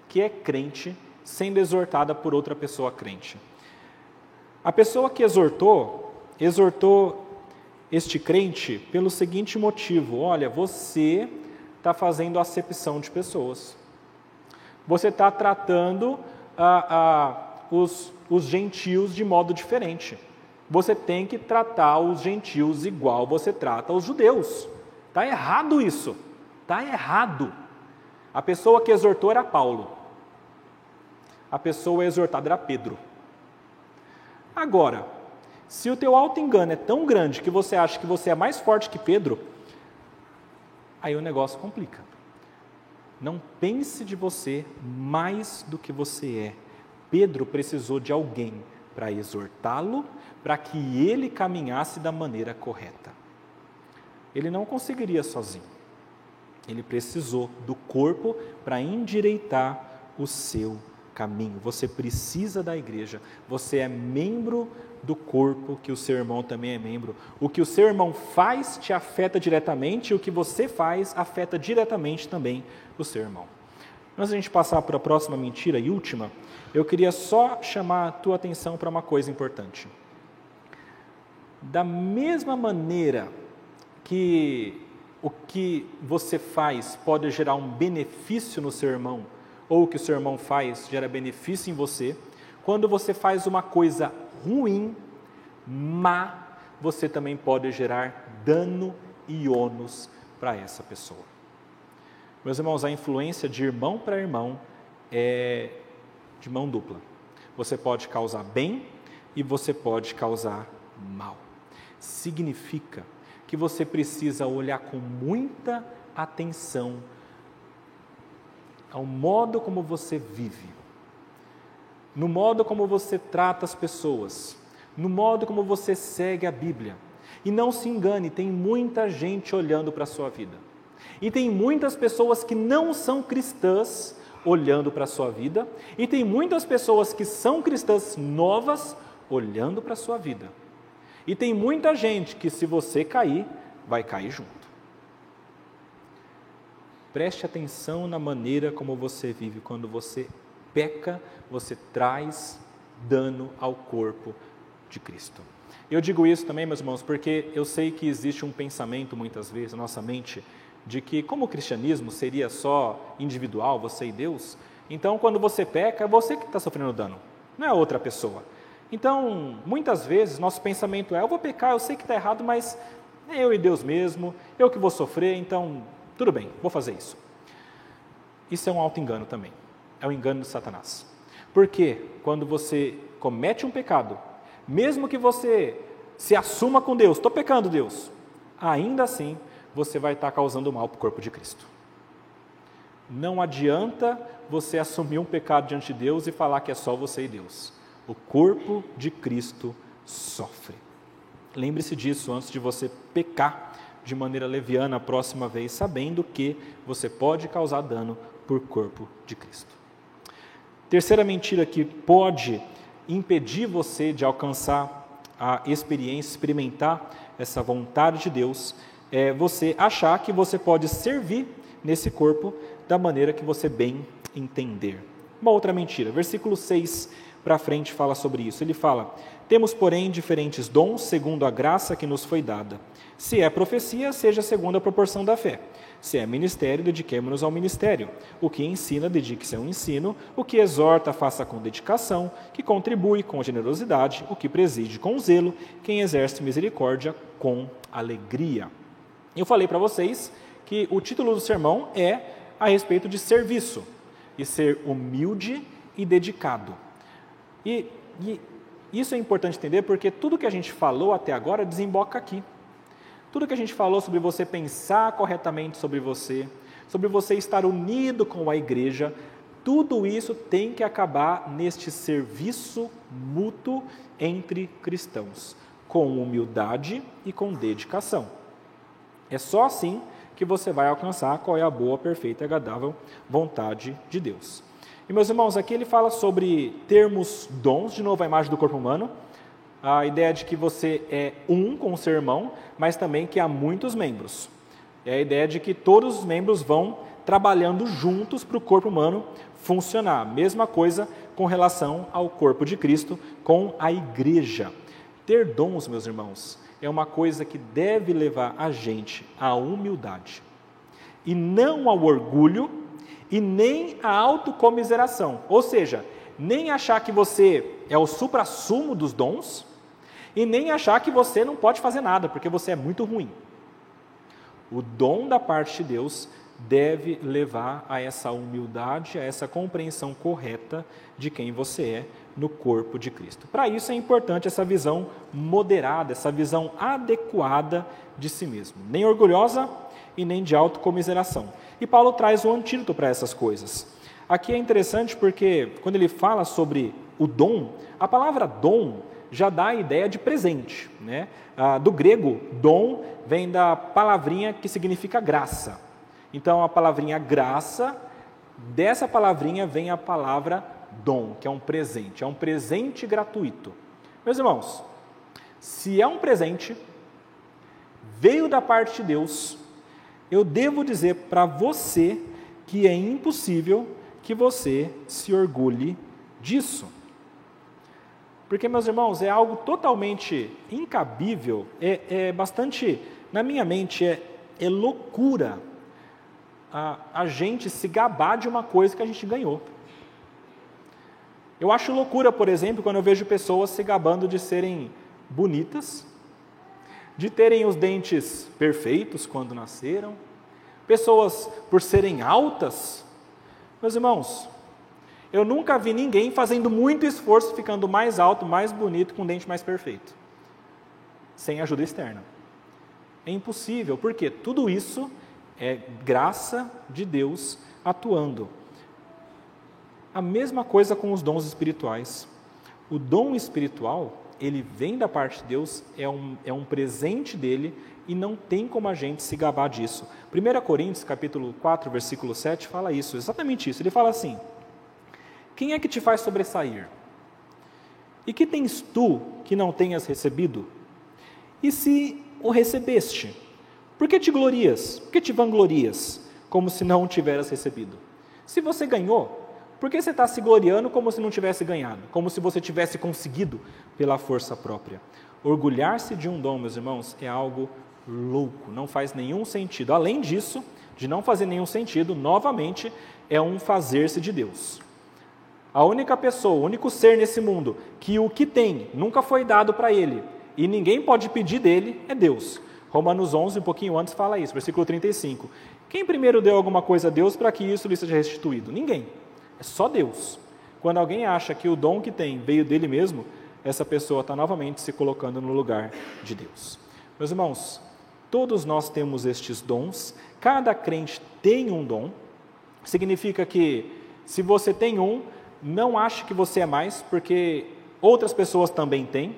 que é crente sendo exortada por outra pessoa crente. A pessoa que exortou, exortou este crente pelo seguinte motivo: olha, você está fazendo acepção de pessoas. Você está tratando ah, ah, os, os gentios de modo diferente. Você tem que tratar os gentios igual você trata os judeus. Está errado isso. Está errado. A pessoa que exortou era Paulo. A pessoa exortada era Pedro. Agora, se o teu auto-engano é tão grande que você acha que você é mais forte que Pedro, aí o negócio complica. Não pense de você mais do que você é. Pedro precisou de alguém para exortá-lo, para que ele caminhasse da maneira correta. Ele não conseguiria sozinho. Ele precisou do corpo para endireitar o seu caminho. Você precisa da igreja. Você é membro do corpo que o seu irmão também é membro. O que o seu irmão faz te afeta diretamente e o que você faz afeta diretamente também o seu irmão. Antes de a gente passar para a próxima mentira e última, eu queria só chamar a tua atenção para uma coisa importante. Da mesma maneira que o que você faz pode gerar um benefício no seu irmão, ou o que o seu irmão faz gera benefício em você, quando você faz uma coisa ruim, má, você também pode gerar dano e ônus para essa pessoa. Meus irmãos, a influência de irmão para irmão é de mão dupla. Você pode causar bem e você pode causar mal. Significa que você precisa olhar com muita atenção ao modo como você vive, no modo como você trata as pessoas, no modo como você segue a Bíblia. E não se engane, tem muita gente olhando para a sua vida. E tem muitas pessoas que não são cristãs olhando para a sua vida, e tem muitas pessoas que são cristãs novas olhando para a sua vida. E tem muita gente que, se você cair, vai cair junto. Preste atenção na maneira como você vive. Quando você peca, você traz dano ao corpo de Cristo. Eu digo isso também, meus irmãos, porque eu sei que existe um pensamento muitas vezes na nossa mente de que, como o cristianismo seria só individual, você e Deus, então quando você peca, é você que está sofrendo dano, não é outra pessoa. Então, muitas vezes, nosso pensamento é: eu vou pecar, eu sei que está errado, mas é eu e Deus mesmo, eu que vou sofrer, então tudo bem, vou fazer isso. Isso é um auto-engano também, é um engano de Satanás. Porque quando você comete um pecado, mesmo que você se assuma com Deus, estou pecando, Deus, ainda assim você vai estar causando mal para o corpo de Cristo. Não adianta você assumir um pecado diante de Deus e falar que é só você e Deus. O corpo de Cristo sofre. Lembre-se disso antes de você pecar de maneira leviana a próxima vez, sabendo que você pode causar dano por corpo de Cristo. Terceira mentira que pode impedir você de alcançar a experiência, experimentar essa vontade de Deus, é você achar que você pode servir nesse corpo da maneira que você bem entender. Uma outra mentira, versículo 6 para frente fala sobre isso. Ele fala: Temos, porém, diferentes dons segundo a graça que nos foi dada. Se é profecia, seja segundo a proporção da fé. Se é ministério, dediquemos-nos ao ministério. O que ensina, dedique-se ao ensino. O que exorta, faça com dedicação. Que contribui com generosidade. O que preside com zelo. Quem exerce misericórdia com alegria. Eu falei para vocês que o título do sermão é a respeito de serviço e ser humilde e dedicado. E, e isso é importante entender porque tudo que a gente falou até agora desemboca aqui. Tudo que a gente falou sobre você pensar corretamente sobre você, sobre você estar unido com a igreja, tudo isso tem que acabar neste serviço mútuo entre cristãos, com humildade e com dedicação. É só assim que você vai alcançar qual é a boa, perfeita e agradável vontade de Deus. E meus irmãos, aqui ele fala sobre termos dons, de novo a imagem do corpo humano, a ideia de que você é um com o seu irmão, mas também que há muitos membros. É a ideia de que todos os membros vão trabalhando juntos para o corpo humano funcionar. Mesma coisa com relação ao corpo de Cristo, com a igreja. Ter dons, meus irmãos, é uma coisa que deve levar a gente à humildade e não ao orgulho e nem à autocomiseração. Ou seja, nem achar que você é o supra-sumo dos dons e nem achar que você não pode fazer nada porque você é muito ruim. O dom da parte de Deus deve levar a essa humildade, a essa compreensão correta de quem você é no corpo de Cristo. Para isso é importante essa visão moderada, essa visão adequada de si mesmo, nem orgulhosa e nem de autocomiseração. E Paulo traz um antídoto para essas coisas. Aqui é interessante porque quando ele fala sobre o dom, a palavra dom já dá a ideia de presente. Né? Ah, do grego, dom vem da palavrinha que significa graça. Então, a palavrinha graça, dessa palavrinha vem a palavra dom, que é um presente, é um presente gratuito. Meus irmãos, se é um presente, veio da parte de Deus, eu devo dizer para você que é impossível que você se orgulhe disso. Porque, meus irmãos, é algo totalmente incabível, é, é bastante, na minha mente, é, é loucura a, a gente se gabar de uma coisa que a gente ganhou. Eu acho loucura, por exemplo, quando eu vejo pessoas se gabando de serem bonitas, de terem os dentes perfeitos quando nasceram, pessoas por serem altas. Meus irmãos, eu nunca vi ninguém fazendo muito esforço, ficando mais alto, mais bonito, com o dente mais perfeito, sem ajuda externa. É impossível, porque tudo isso é graça de Deus atuando. A mesma coisa com os dons espirituais. O dom espiritual, ele vem da parte de Deus, é um, é um presente dele e não tem como a gente se gabar disso. 1 Coríntios, capítulo 4, versículo 7, fala isso, exatamente isso. Ele fala assim: Quem é que te faz sobressair? E que tens tu que não tenhas recebido? E se o recebeste? Por que te glorias? Por que te vanglorias, como se não tiveras recebido? Se você ganhou, por que você está se gloriando como se não tivesse ganhado? Como se você tivesse conseguido pela força própria? Orgulhar-se de um dom, meus irmãos, é algo louco, não faz nenhum sentido. Além disso, de não fazer nenhum sentido, novamente, é um fazer-se de Deus. A única pessoa, o único ser nesse mundo que o que tem nunca foi dado para ele e ninguém pode pedir dele é Deus. Romanos 11, um pouquinho antes, fala isso, versículo 35. Quem primeiro deu alguma coisa a Deus para que isso lhe seja restituído? Ninguém. É só Deus. Quando alguém acha que o dom que tem veio dele mesmo, essa pessoa está novamente se colocando no lugar de Deus. Meus irmãos, todos nós temos estes dons, cada crente tem um dom, significa que se você tem um, não ache que você é mais, porque outras pessoas também têm,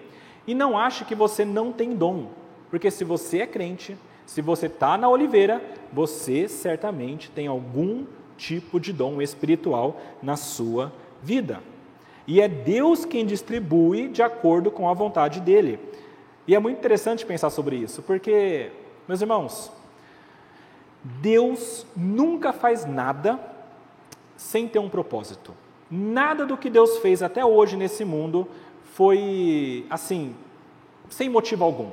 e não ache que você não tem dom, porque se você é crente, se você está na oliveira, você certamente tem algum tipo de dom espiritual na sua vida. E é Deus quem distribui de acordo com a vontade dele. E é muito interessante pensar sobre isso, porque, meus irmãos, Deus nunca faz nada sem ter um propósito. Nada do que Deus fez até hoje nesse mundo foi assim, sem motivo algum.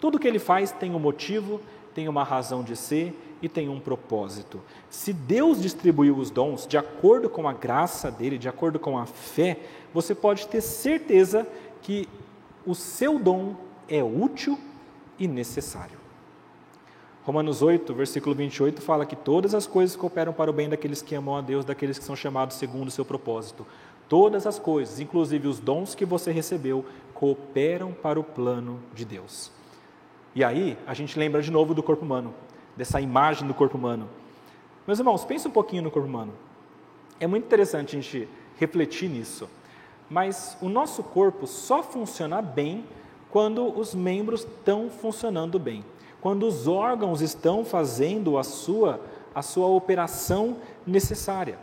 Tudo que ele faz tem um motivo, tem uma razão de ser e tem um propósito. Se Deus distribuiu os dons de acordo com a graça dele, de acordo com a fé, você pode ter certeza que o seu dom é útil e necessário. Romanos 8, versículo 28 fala que todas as coisas cooperam para o bem daqueles que amam a Deus, daqueles que são chamados segundo o seu propósito. Todas as coisas, inclusive os dons que você recebeu, cooperam para o plano de Deus. E aí a gente lembra de novo do corpo humano, dessa imagem do corpo humano. Meus irmãos, pense um pouquinho no corpo humano. É muito interessante a gente refletir nisso. Mas o nosso corpo só funciona bem quando os membros estão funcionando bem. Quando os órgãos estão fazendo a sua, a sua operação necessária.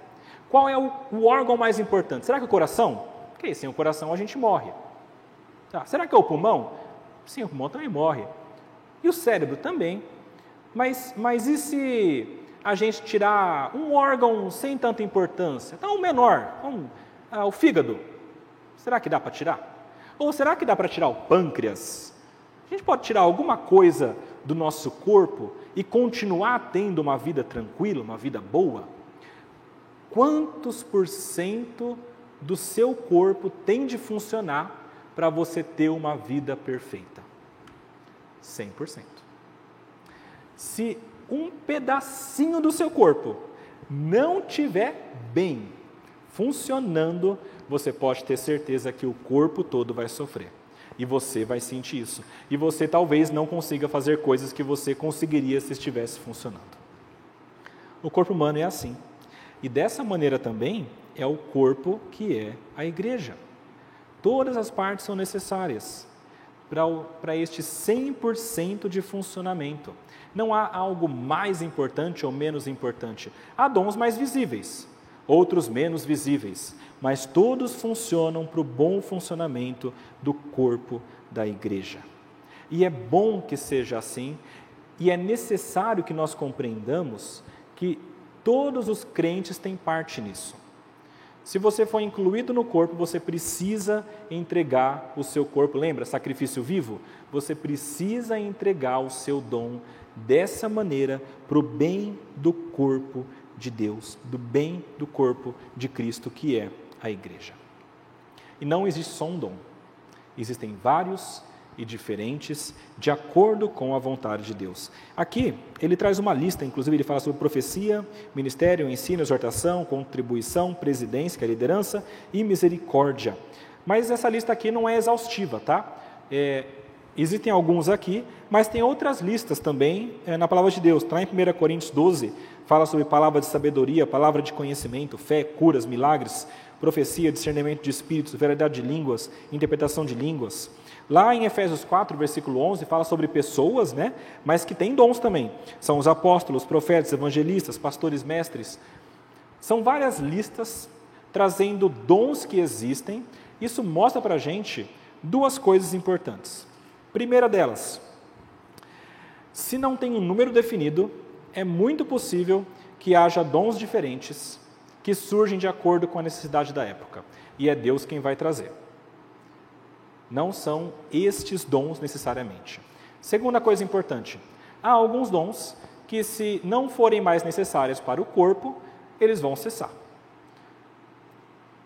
Qual é o, o órgão mais importante? Será que é o coração? Porque sem o coração a gente morre. Tá. Será que é o pulmão? Sim, o pulmão também morre. E o cérebro também. Mas, mas e se a gente tirar um órgão sem tanta importância? Então, o menor, um, ah, o fígado. Será que dá para tirar? Ou será que dá para tirar o pâncreas? A gente pode tirar alguma coisa do nosso corpo e continuar tendo uma vida tranquila, uma vida boa? Quantos por cento do seu corpo tem de funcionar para você ter uma vida perfeita? 100%. Se um pedacinho do seu corpo não tiver bem funcionando, você pode ter certeza que o corpo todo vai sofrer. E você vai sentir isso. E você talvez não consiga fazer coisas que você conseguiria se estivesse funcionando. O corpo humano é assim. E dessa maneira também é o corpo que é a igreja. Todas as partes são necessárias para este 100% de funcionamento. Não há algo mais importante ou menos importante. Há dons mais visíveis, outros menos visíveis, mas todos funcionam para o bom funcionamento do corpo da igreja. E é bom que seja assim, e é necessário que nós compreendamos que todos os crentes têm parte nisso. Se você for incluído no corpo, você precisa entregar o seu corpo. Lembra, sacrifício vivo? Você precisa entregar o seu dom dessa maneira para o bem do corpo de Deus, do bem do corpo de Cristo, que é a igreja. E não existe só um dom, existem vários e diferentes, de acordo com a vontade de Deus. Aqui, ele traz uma lista, inclusive ele fala sobre profecia, ministério, ensino, exortação, contribuição, presidência, que é liderança, e misericórdia. Mas essa lista aqui não é exaustiva, tá? É, existem alguns aqui, mas tem outras listas também é, na palavra de Deus. Está em 1 Coríntios 12, fala sobre palavra de sabedoria, palavra de conhecimento, fé, curas, milagres, profecia, discernimento de espíritos, verdade de línguas, interpretação de línguas. Lá em Efésios 4, versículo 11, fala sobre pessoas, né, mas que têm dons também. São os apóstolos, profetas, evangelistas, pastores, mestres. São várias listas trazendo dons que existem. Isso mostra para a gente duas coisas importantes. Primeira delas, se não tem um número definido, é muito possível que haja dons diferentes que surgem de acordo com a necessidade da época. E é Deus quem vai trazer. Não são estes dons necessariamente. Segunda coisa importante: há alguns dons que, se não forem mais necessários para o corpo, eles vão cessar.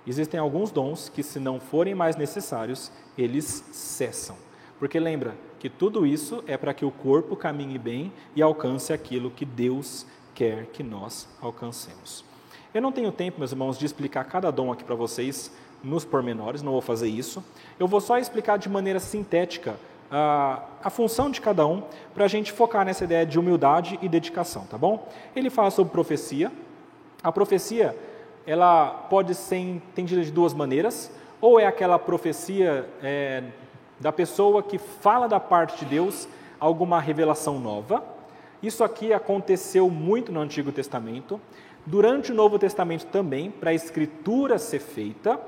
Existem alguns dons que, se não forem mais necessários, eles cessam. Porque lembra que tudo isso é para que o corpo caminhe bem e alcance aquilo que Deus quer que nós alcancemos. Eu não tenho tempo, meus irmãos, de explicar cada dom aqui para vocês nos pormenores, não vou fazer isso. Eu vou só explicar de maneira sintética a, a função de cada um, para a gente focar nessa ideia de humildade e dedicação, tá bom? Ele fala sobre profecia. A profecia, ela pode ser entendida de duas maneiras, ou é aquela profecia é, da pessoa que fala da parte de Deus alguma revelação nova. Isso aqui aconteceu muito no Antigo Testamento. Durante o Novo Testamento também, para a escritura ser feita,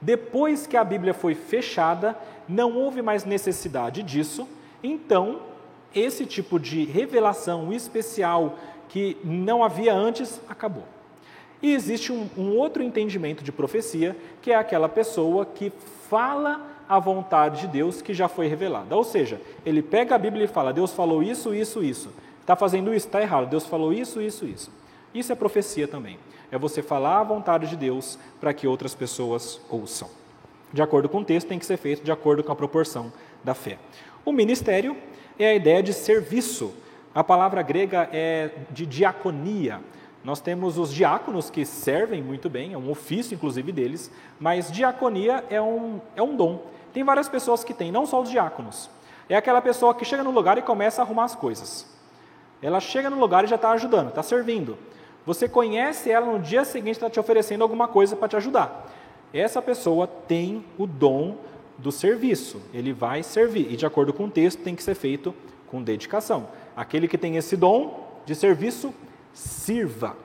depois que a Bíblia foi fechada, não houve mais necessidade disso, então esse tipo de revelação especial que não havia antes acabou. E existe um, um, outro entendimento de profecia, que é aquela pessoa que fala a vontade de Deus que já foi revelada. Ou seja, ele pega a Bíblia e fala: Deus falou isso, isso, isso. Está fazendo isso, está errado. Deus falou isso, isso, isso. Isso é profecia também. É você falar a vontade de Deus para que outras pessoas ouçam. De acordo com o texto, tem que ser feito de acordo com a proporção da fé. O ministério é a ideia de serviço. A palavra grega é de diaconia. Nós temos os diáconos que servem muito bem, é um ofício inclusive deles, mas diaconia é um, é um dom. Tem várias pessoas que têm, não só os diáconos. É aquela pessoa que chega no lugar e começa a arrumar as coisas. Ela chega no lugar e já está ajudando, está servindo. Você conhece ela no dia seguinte, está te oferecendo alguma coisa para te ajudar. Essa pessoa tem o dom do serviço, ele vai servir, e de acordo com o texto, tem que ser feito com dedicação. Aquele que tem esse dom de serviço, sirva.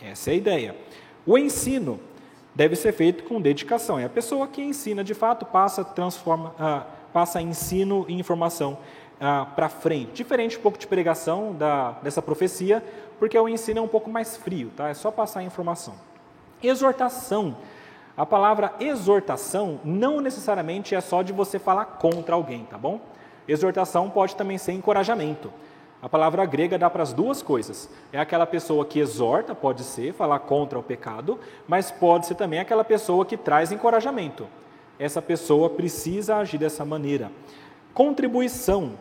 Essa é a ideia. O ensino deve ser feito com dedicação. É a pessoa que ensina, de fato, passa, transforma, ah, passa ensino e informação ah, para frente. Diferente um pouco de pregação da, dessa profecia, porque o ensino é um pouco mais frio, tá? É só passar a informação. Exortação. A palavra exortação não necessariamente é só de você falar contra alguém, tá bom? Exortação pode também ser encorajamento. A palavra grega dá para as duas coisas. É aquela pessoa que exorta, pode ser, falar contra o pecado, mas pode ser também aquela pessoa que traz encorajamento. Essa pessoa precisa agir dessa maneira. Contribuição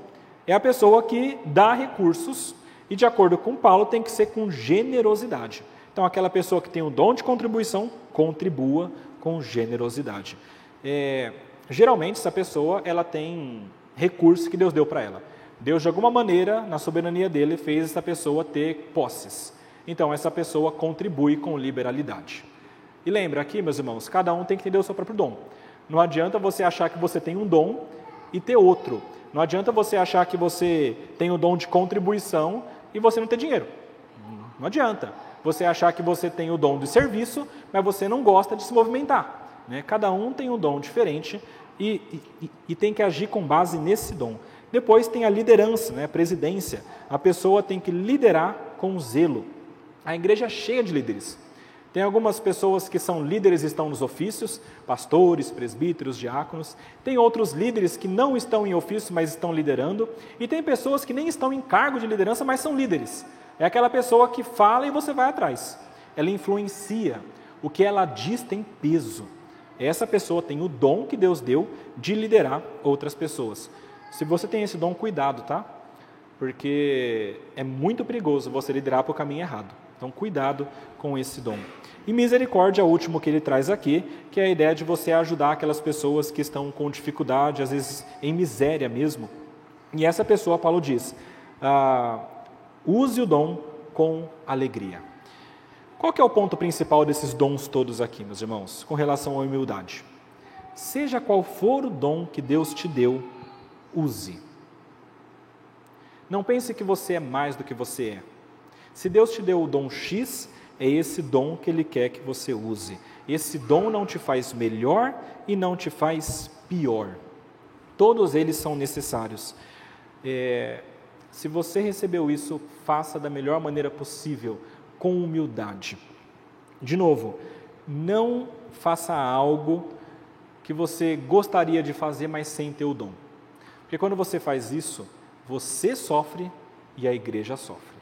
é a pessoa que dá recursos e, de acordo com Paulo, tem que ser com generosidade. Então, aquela pessoa que tem o dom de contribuição, contribua com generosidade. É, geralmente, essa pessoa ela tem recursos que Deus deu para ela. Deus, de alguma maneira, na soberania dele, fez essa pessoa ter posses. Então, essa pessoa contribui com liberalidade. E lembra aqui, meus irmãos, cada um tem que entender o seu próprio dom. Não adianta você achar que você tem um dom e ter outro. Não adianta você achar que você tem o dom de contribuição e você não ter dinheiro. Não adianta. Você achar que você tem o dom de serviço, mas você não gosta de se movimentar. Né? Cada um tem um dom diferente e, e, e tem que agir com base nesse dom. Depois tem a liderança, né, a presidência. A pessoa tem que liderar com zelo. A igreja é cheia de líderes. Tem algumas pessoas que são líderes e estão nos ofícios, pastores, presbíteros, diáconos. Tem outros líderes que não estão em ofício, mas estão liderando. E tem pessoas que nem estão em cargo de liderança, mas são líderes. É aquela pessoa que fala e você vai atrás. Ela influencia. O que ela diz tem peso. Essa pessoa tem o dom que Deus deu de liderar outras pessoas. Se você tem esse dom, cuidado, tá? Porque é muito perigoso você liderar para o caminho errado. Então, cuidado com esse dom. E misericórdia é o último que ele traz aqui, que é a ideia de você ajudar aquelas pessoas que estão com dificuldade, às vezes em miséria mesmo. E essa pessoa, Paulo diz, ah, use o dom com alegria. Qual que é o ponto principal desses dons todos aqui, meus irmãos, com relação à humildade? Seja qual for o dom que Deus te deu, use. Não pense que você é mais do que você é. Se Deus te deu o dom X, é esse dom que Ele quer que você use. Esse dom não te faz melhor e não te faz pior. Todos eles são necessários. É, se você recebeu isso, faça da melhor maneira possível, com humildade. De novo, não faça algo que você gostaria de fazer, mas sem ter o dom. Porque quando você faz isso, você sofre e a igreja sofre.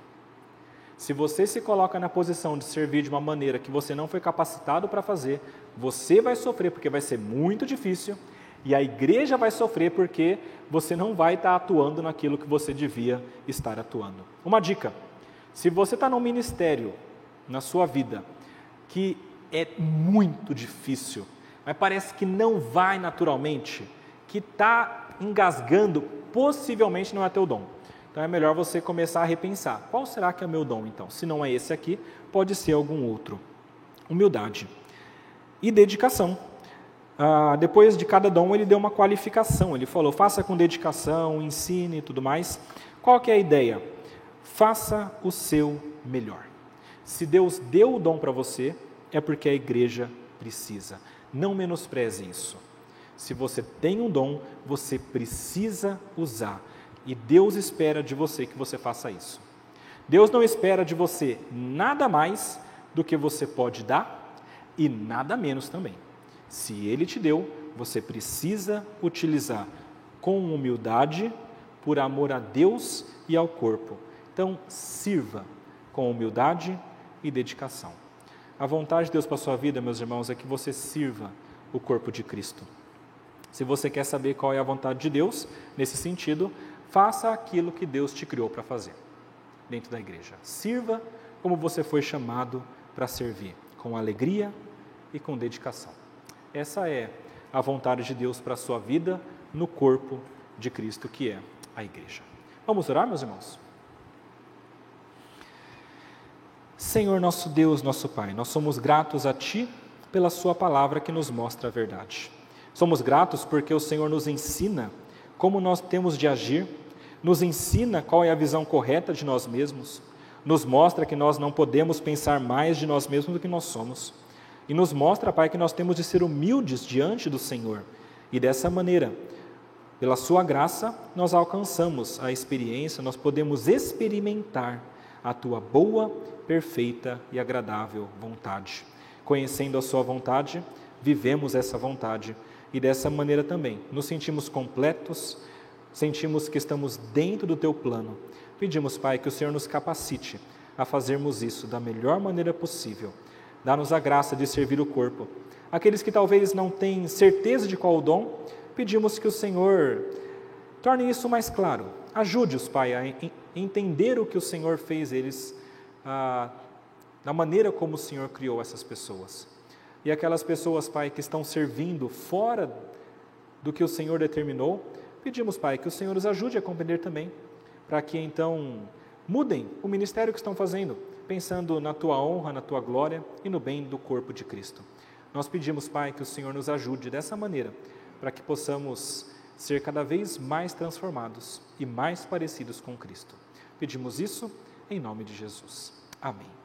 Se você se coloca na posição de servir de uma maneira que você não foi capacitado para fazer, você vai sofrer porque vai ser muito difícil e a igreja vai sofrer porque você não vai estar atuando naquilo que você devia estar atuando. Uma dica: se você está num ministério na sua vida que é muito difícil, mas parece que não vai naturalmente, que está engasgando, possivelmente não é teu dom. Então é melhor você começar a repensar: qual será que é o meu dom então? Se não é esse aqui, pode ser algum outro. Humildade e dedicação. Ah, depois de cada dom, ele deu uma qualificação. Ele falou: faça com dedicação, ensine e tudo mais. Qual que é a ideia? Faça o seu melhor. Se Deus deu o dom para você, é porque a igreja precisa. Não menospreze isso. Se você tem um dom, você precisa usar. E Deus espera de você que você faça isso. Deus não espera de você nada mais do que você pode dar e nada menos também. Se Ele te deu, você precisa utilizar com humildade, por amor a Deus e ao corpo. Então, sirva com humildade e dedicação. A vontade de Deus para a sua vida, meus irmãos, é que você sirva o corpo de Cristo. Se você quer saber qual é a vontade de Deus, nesse sentido, faça aquilo que Deus te criou para fazer dentro da igreja. Sirva como você foi chamado para servir, com alegria e com dedicação. Essa é a vontade de Deus para a sua vida no corpo de Cristo, que é a igreja. Vamos orar, meus irmãos? Senhor nosso Deus, nosso Pai, nós somos gratos a Ti pela Sua palavra que nos mostra a verdade. Somos gratos porque o Senhor nos ensina como nós temos de agir, nos ensina qual é a visão correta de nós mesmos, nos mostra que nós não podemos pensar mais de nós mesmos do que nós somos. E nos mostra, Pai, que nós temos de ser humildes diante do Senhor. E dessa maneira, pela Sua graça, nós alcançamos a experiência, nós podemos experimentar a Tua boa, perfeita e agradável vontade. Conhecendo a Sua vontade, vivemos essa vontade e dessa maneira também nos sentimos completos, sentimos que estamos dentro do Teu plano. Pedimos, Pai, que o Senhor nos capacite a fazermos isso da melhor maneira possível. Dá-nos a graça de servir o corpo. Aqueles que talvez não têm certeza de qual o dom, pedimos que o Senhor torne isso mais claro. Ajude-os, Pai, a entender o que o Senhor fez eles, ah, da maneira como o Senhor criou essas pessoas. E aquelas pessoas, Pai, que estão servindo fora do que o Senhor determinou, pedimos, Pai, que o Senhor os ajude a compreender também, para que então mudem o ministério que estão fazendo, pensando na tua honra, na tua glória e no bem do corpo de Cristo. Nós pedimos, Pai, que o Senhor nos ajude dessa maneira, para que possamos ser cada vez mais transformados e mais parecidos com Cristo. Pedimos isso em nome de Jesus. Amém.